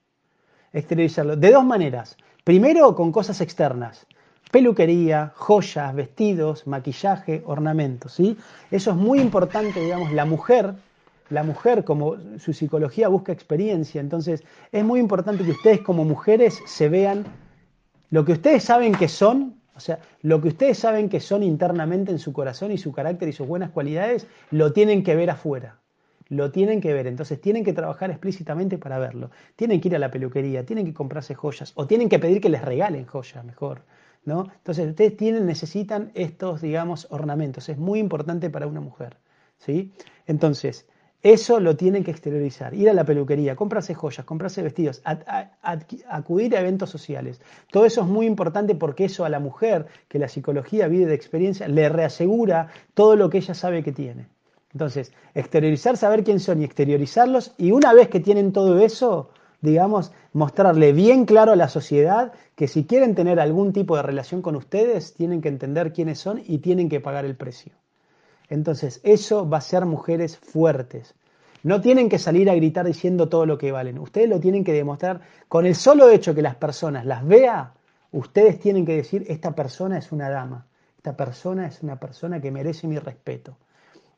Exteriorizarlo. De dos maneras. Primero, con cosas externas peluquería, joyas, vestidos, maquillaje, ornamentos, ¿sí? Eso es muy importante, digamos, la mujer, la mujer como su psicología busca experiencia, entonces es muy importante que ustedes como mujeres se vean lo que ustedes saben que son, o sea, lo que ustedes saben que son internamente en su corazón y su carácter y sus buenas cualidades, lo tienen que ver afuera. Lo tienen que ver, entonces tienen que trabajar explícitamente para verlo. Tienen que ir a la peluquería, tienen que comprarse joyas o tienen que pedir que les regalen joyas mejor. Entonces ustedes tienen, necesitan estos, digamos, ornamentos. Es muy importante para una mujer, ¿sí? Entonces, eso lo tienen que exteriorizar. Ir a la peluquería, comprarse joyas, comprarse vestidos, acudir a eventos sociales. Todo eso es muy importante porque eso a la mujer, que la psicología vive de experiencia, le reasegura todo lo que ella sabe que tiene. Entonces, exteriorizar, saber quién son y exteriorizarlos. Y una vez que tienen todo eso, digamos, mostrarle bien claro a la sociedad que si quieren tener algún tipo de relación con ustedes, tienen que entender quiénes son y tienen que pagar el precio. Entonces, eso va a ser mujeres fuertes. No tienen que salir a gritar diciendo todo lo que valen. Ustedes lo tienen que demostrar con el solo hecho que las personas las vea. Ustedes tienen que decir, esta persona es una dama. Esta persona es una persona que merece mi respeto.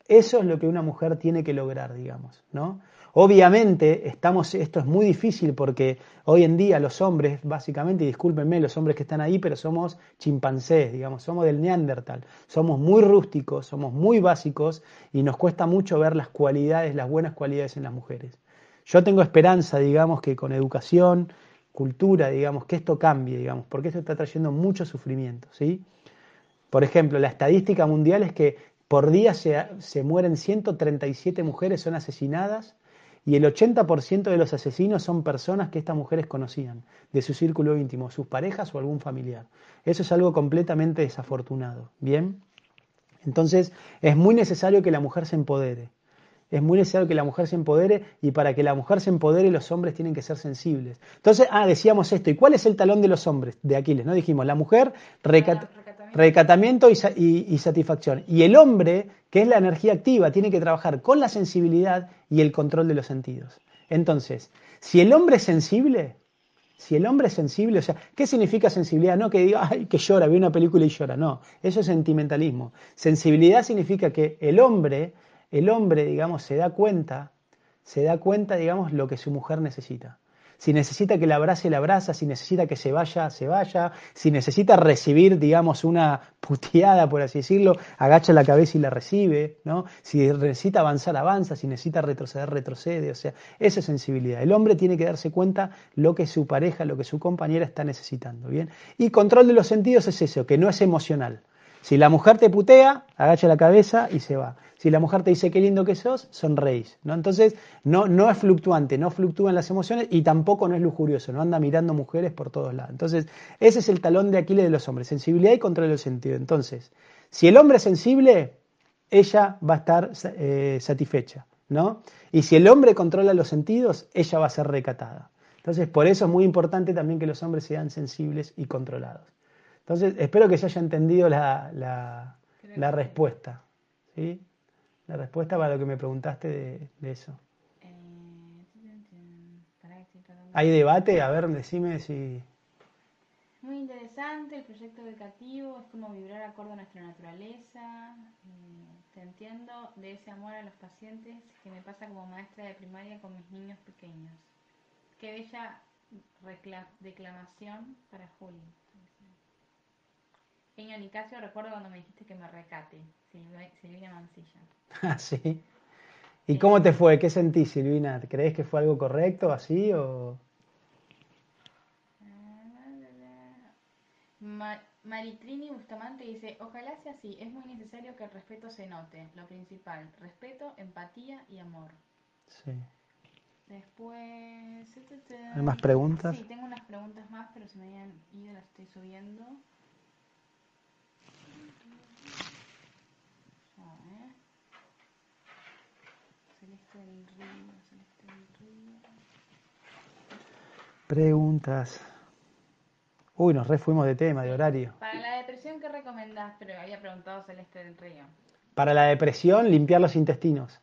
Eso es lo que una mujer tiene que lograr, digamos, ¿no? Obviamente, estamos, esto es muy difícil porque hoy en día los hombres, básicamente, y discúlpenme los hombres que están ahí, pero somos chimpancés, digamos, somos del neandertal, somos muy rústicos, somos muy básicos y nos cuesta mucho ver las cualidades, las buenas cualidades en las mujeres. Yo tengo esperanza, digamos, que con educación, cultura, digamos, que esto cambie, digamos, porque esto está trayendo mucho sufrimiento, ¿sí? Por ejemplo, la estadística mundial es que por día se, se mueren 137 mujeres, son asesinadas y el 80% de los asesinos son personas que estas mujeres conocían, de su círculo íntimo, sus parejas o algún familiar. Eso es algo completamente desafortunado. ¿Bien? Entonces es muy necesario que la mujer se empodere. Es muy necesario que la mujer se empodere y para que la mujer se empodere los hombres tienen que ser sensibles. Entonces, ah, decíamos esto. ¿Y cuál es el talón de los hombres? De Aquiles, ¿no? Dijimos, la mujer, recatamiento y, satisfacción. Y el hombre, que es la energía activa, tiene que trabajar con la sensibilidad y el control de los sentidos. Entonces, si el hombre es sensible, si el hombre es sensible, o sea, ¿qué significa sensibilidad? No que diga, ay, que llora, ve una película y llora, no, eso es sentimentalismo. Sensibilidad significa que el hombre, el hombre, digamos, se da cuenta, se da cuenta, digamos, lo que su mujer necesita. Si necesita que la abrace, la abraza. Si necesita que se vaya, se vaya. Si necesita recibir, digamos, una puteada, por así decirlo, agacha la cabeza y la recibe. ¿no? Si necesita avanzar, avanza. Si necesita retroceder, retrocede. O sea, esa es sensibilidad. El hombre tiene que darse cuenta lo que su pareja, lo que su compañera está necesitando. ¿bien? Y control de los sentidos es eso, que no es emocional. Si la mujer te putea, agacha la cabeza y se va. Si la mujer te dice qué lindo que sos, sonreís. ¿no? Entonces, no, no es fluctuante, no fluctúan las emociones y tampoco no es lujurioso, no anda mirando mujeres por todos lados. Entonces, ese es el talón de Aquiles de los hombres, sensibilidad y control del sentido. Entonces, si el hombre es sensible, ella va a estar eh, satisfecha. ¿no? Y si el hombre controla los sentidos, ella va a ser recatada. Entonces, por eso es muy importante también que los hombres sean sensibles y controlados. Entonces, espero que se haya entendido la, la respuesta. ¿sí? La respuesta para lo que me preguntaste de, eso. ¿Hay debate? A ver, decime si... Muy interesante, el proyecto educativo es como vibrar acorde a nuestra naturaleza. Eh, te entiendo de ese amor a los pacientes que me pasa como maestra de primaria con mis niños pequeños. Qué bella declamación para Juli. Genio Nicasio, recuerdo cuando me dijiste que me recate. Silvina Mancilla. [LAUGHS] Ah, sí. ¿Y cómo te fue? ¿Qué sentís, Silvina? ¿Crees que fue algo correcto así o...? Maritrini Bustamante dice, ojalá sea así, es muy necesario que el respeto se note, lo principal, respeto, empatía y amor. Sí. Después... ¿Hay más preguntas? Sí, tengo unas preguntas más, pero se me habían ido, las estoy subiendo. Celeste del Río, Celeste del Río. Preguntas. Uy, nos refuimos de tema, de horario. Para la depresión, ¿qué recomendás? Pero había preguntado Celeste del Río. Para la depresión, limpiar los intestinos.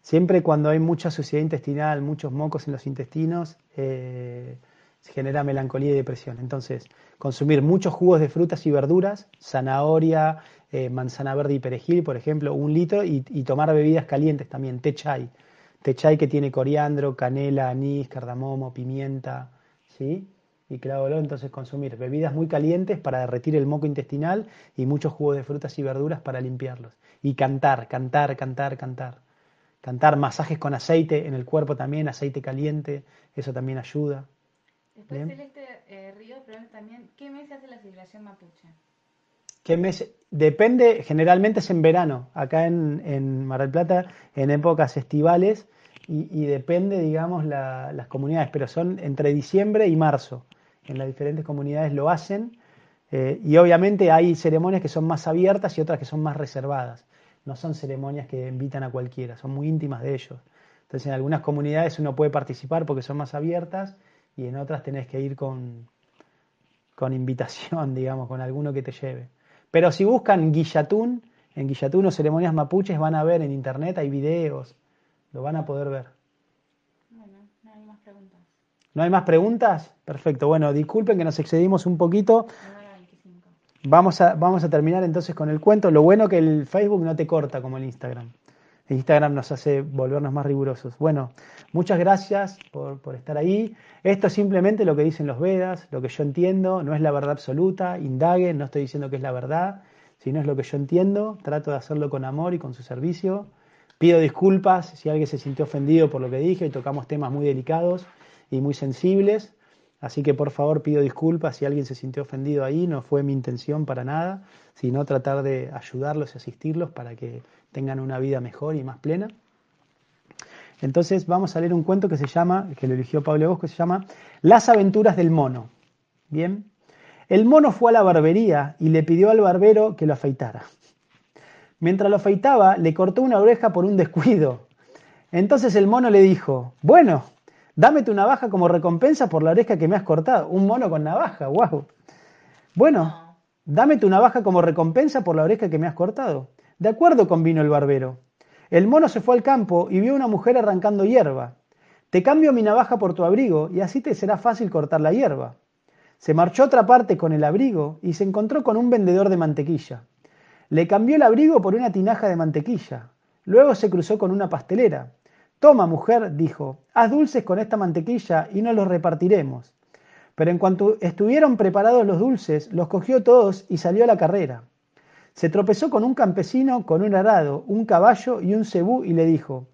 Siempre cuando hay mucha suciedad intestinal, muchos mocos en los intestinos, eh, se genera melancolía y depresión. Entonces, consumir muchos jugos de frutas y verduras, zanahoria, eh, manzana verde y perejil, por ejemplo, un litro, y, tomar bebidas calientes también, té chai. Té chai que tiene coriandro, canela, anís, cardamomo, pimienta, ¿sí? y claro, entonces consumir bebidas muy calientes para derretir el moco intestinal y muchos jugos de frutas y verduras para limpiarlos. Y cantar, cantar, cantar, cantar. Cantar masajes con aceite en el cuerpo también, aceite caliente, eso también ayuda. Después Celeste eh, Río pregunta también, ¿qué mes hace la celebración mapuche? ¿Qué mes? Depende, generalmente es en verano, acá en, Mar del Plata, en épocas estivales, y, depende, digamos, las comunidades, pero son entre diciembre y marzo en las diferentes comunidades lo hacen eh, y obviamente hay ceremonias que son más abiertas y otras que son más reservadas. No son ceremonias que invitan a cualquiera, son muy íntimas de ellos. Entonces en algunas comunidades uno puede participar porque son más abiertas y en otras tenés que ir con, con invitación, [LAUGHS] digamos, con alguno que te lleve. Pero si buscan Guillatún, en Guillatún o ceremonias mapuches van a ver en internet, hay videos, lo van a poder ver. ¿No hay más preguntas? Perfecto. Bueno, disculpen que nos excedimos un poquito. Vamos a, vamos a terminar entonces con el cuento. Lo bueno que el Facebook no te corta como el Instagram. Instagram nos hace volvernos más rigurosos. Bueno, muchas gracias por, por, estar ahí. Esto es simplemente lo que dicen los Vedas, lo que yo entiendo, no es la verdad absoluta, indaguen, no estoy diciendo que es la verdad, sino es lo que yo entiendo, trato de hacerlo con amor y con su servicio. Pido disculpas si alguien se sintió ofendido por lo que dije tocamos temas muy delicados y muy sensibles. Así que por favor pido disculpas si alguien se sintió ofendido ahí, no fue mi intención para nada, sino tratar de ayudarlos y asistirlos para que tengan una vida mejor y más plena. Entonces vamos a leer un cuento que se llama, que lo eligió Pablo Bosco, que se llama Las aventuras del mono. Bien. El mono fue a la barbería y le pidió al barbero que lo afeitara. Mientras lo afeitaba, le cortó una oreja por un descuido. Entonces el mono le dijo, bueno, Dame tu navaja como recompensa por la oreja que me has cortado. Un mono con navaja, wow. Bueno, dame tu navaja como recompensa por la oreja que me has cortado. De acuerdo, convino el barbero. El mono se fue al campo y vio a una mujer arrancando hierba. Te cambio mi navaja por tu abrigo y así te será fácil cortar la hierba. Se marchó a otra parte con el abrigo y se encontró con un vendedor de mantequilla. Le cambió el abrigo por una tinaja de mantequilla. Luego se cruzó con una pastelera. Toma, mujer, dijo, haz dulces con esta mantequilla y nos los repartiremos. Pero en cuanto estuvieron preparados los dulces, los cogió todos y salió a la carrera. Se tropezó con un campesino, con un arado, un caballo y un cebú y le dijo,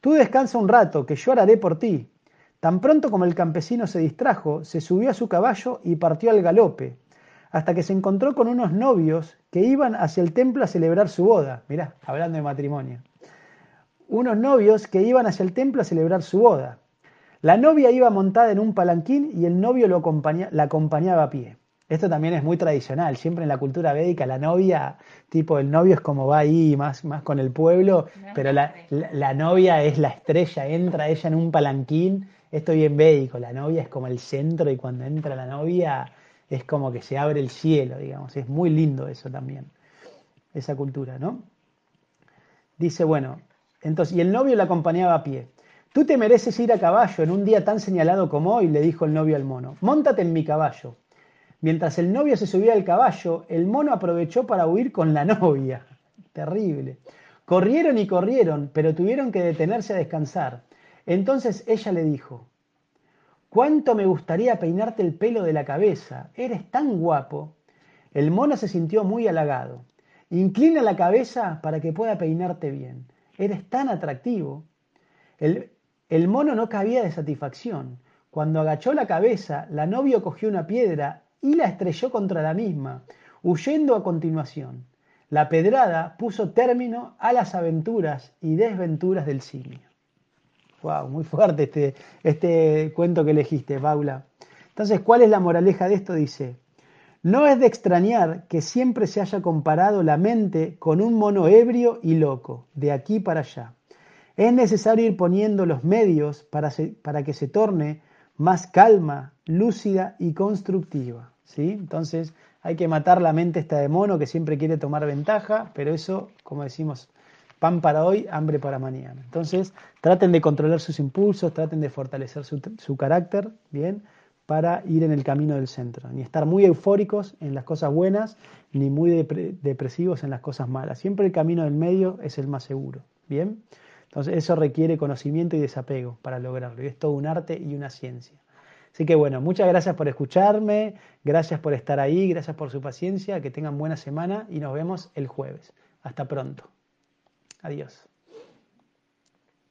Tú descansa un rato, que yo haré por ti. Tan pronto como el campesino se distrajo, se subió a su caballo y partió al galope, hasta que se encontró con unos novios que iban hacia el templo a celebrar su boda. Mirá, hablando de matrimonio unos novios que iban hacia el templo a celebrar su boda. La novia iba montada en un palanquín y el novio lo la acompañaba a pie. Esto también es muy tradicional, siempre en la cultura védica la novia, tipo el novio es como va ahí más, más con el pueblo, pero la, la, novia es la estrella, entra ella en un palanquín, esto bien védico, la novia es como el centro y cuando entra la novia es como que se abre el cielo, digamos, es muy lindo eso también, esa cultura, ¿no? Dice, bueno, entonces, y el novio la acompañaba a pie. Tú te mereces ir a caballo en un día tan señalado como hoy, le dijo el novio al mono. Móntate en mi caballo. Mientras el novio se subía al caballo, el mono aprovechó para huir con la [LAUGHS] novia. Terrible. Corrieron y corrieron, pero tuvieron que detenerse a descansar. Entonces ella le dijo, ¿cuánto me gustaría peinarte el pelo de la cabeza? Eres tan guapo. El mono se sintió muy halagado. Inclina la cabeza para que pueda peinarte bien. Eres tan atractivo. El, el mono no cabía de satisfacción. Cuando agachó la cabeza, la novia cogió una piedra y la estrelló contra la misma, huyendo a continuación. La pedrada puso término a las aventuras y desventuras del simio. Wow, muy fuerte este, este cuento que elegiste, Paula. Entonces, ¿cuál es la moraleja de esto? Dice, no es de extrañar que siempre se haya comparado la mente con un mono ebrio y loco, de aquí para allá. Es necesario ir poniendo los medios para, para que se torne más calma, lúcida y constructiva. ¿sí? Entonces hay que matar la mente esta de mono que siempre quiere tomar ventaja, pero eso, como decimos, pan para hoy, hambre para mañana. Entonces traten de controlar sus impulsos, traten de fortalecer su, su carácter, ¿bien? para ir en el camino del centro, ni estar muy eufóricos en las cosas buenas, ni muy depresivos en las cosas malas. Siempre el camino del medio es el más seguro. ¿Bien? Entonces eso requiere conocimiento y desapego para lograrlo. Y es todo un arte y una ciencia. Así que bueno, muchas gracias por escucharme, gracias por estar ahí, gracias por su paciencia, que tengan buena semana y nos vemos el jueves. Hasta pronto. Adiós.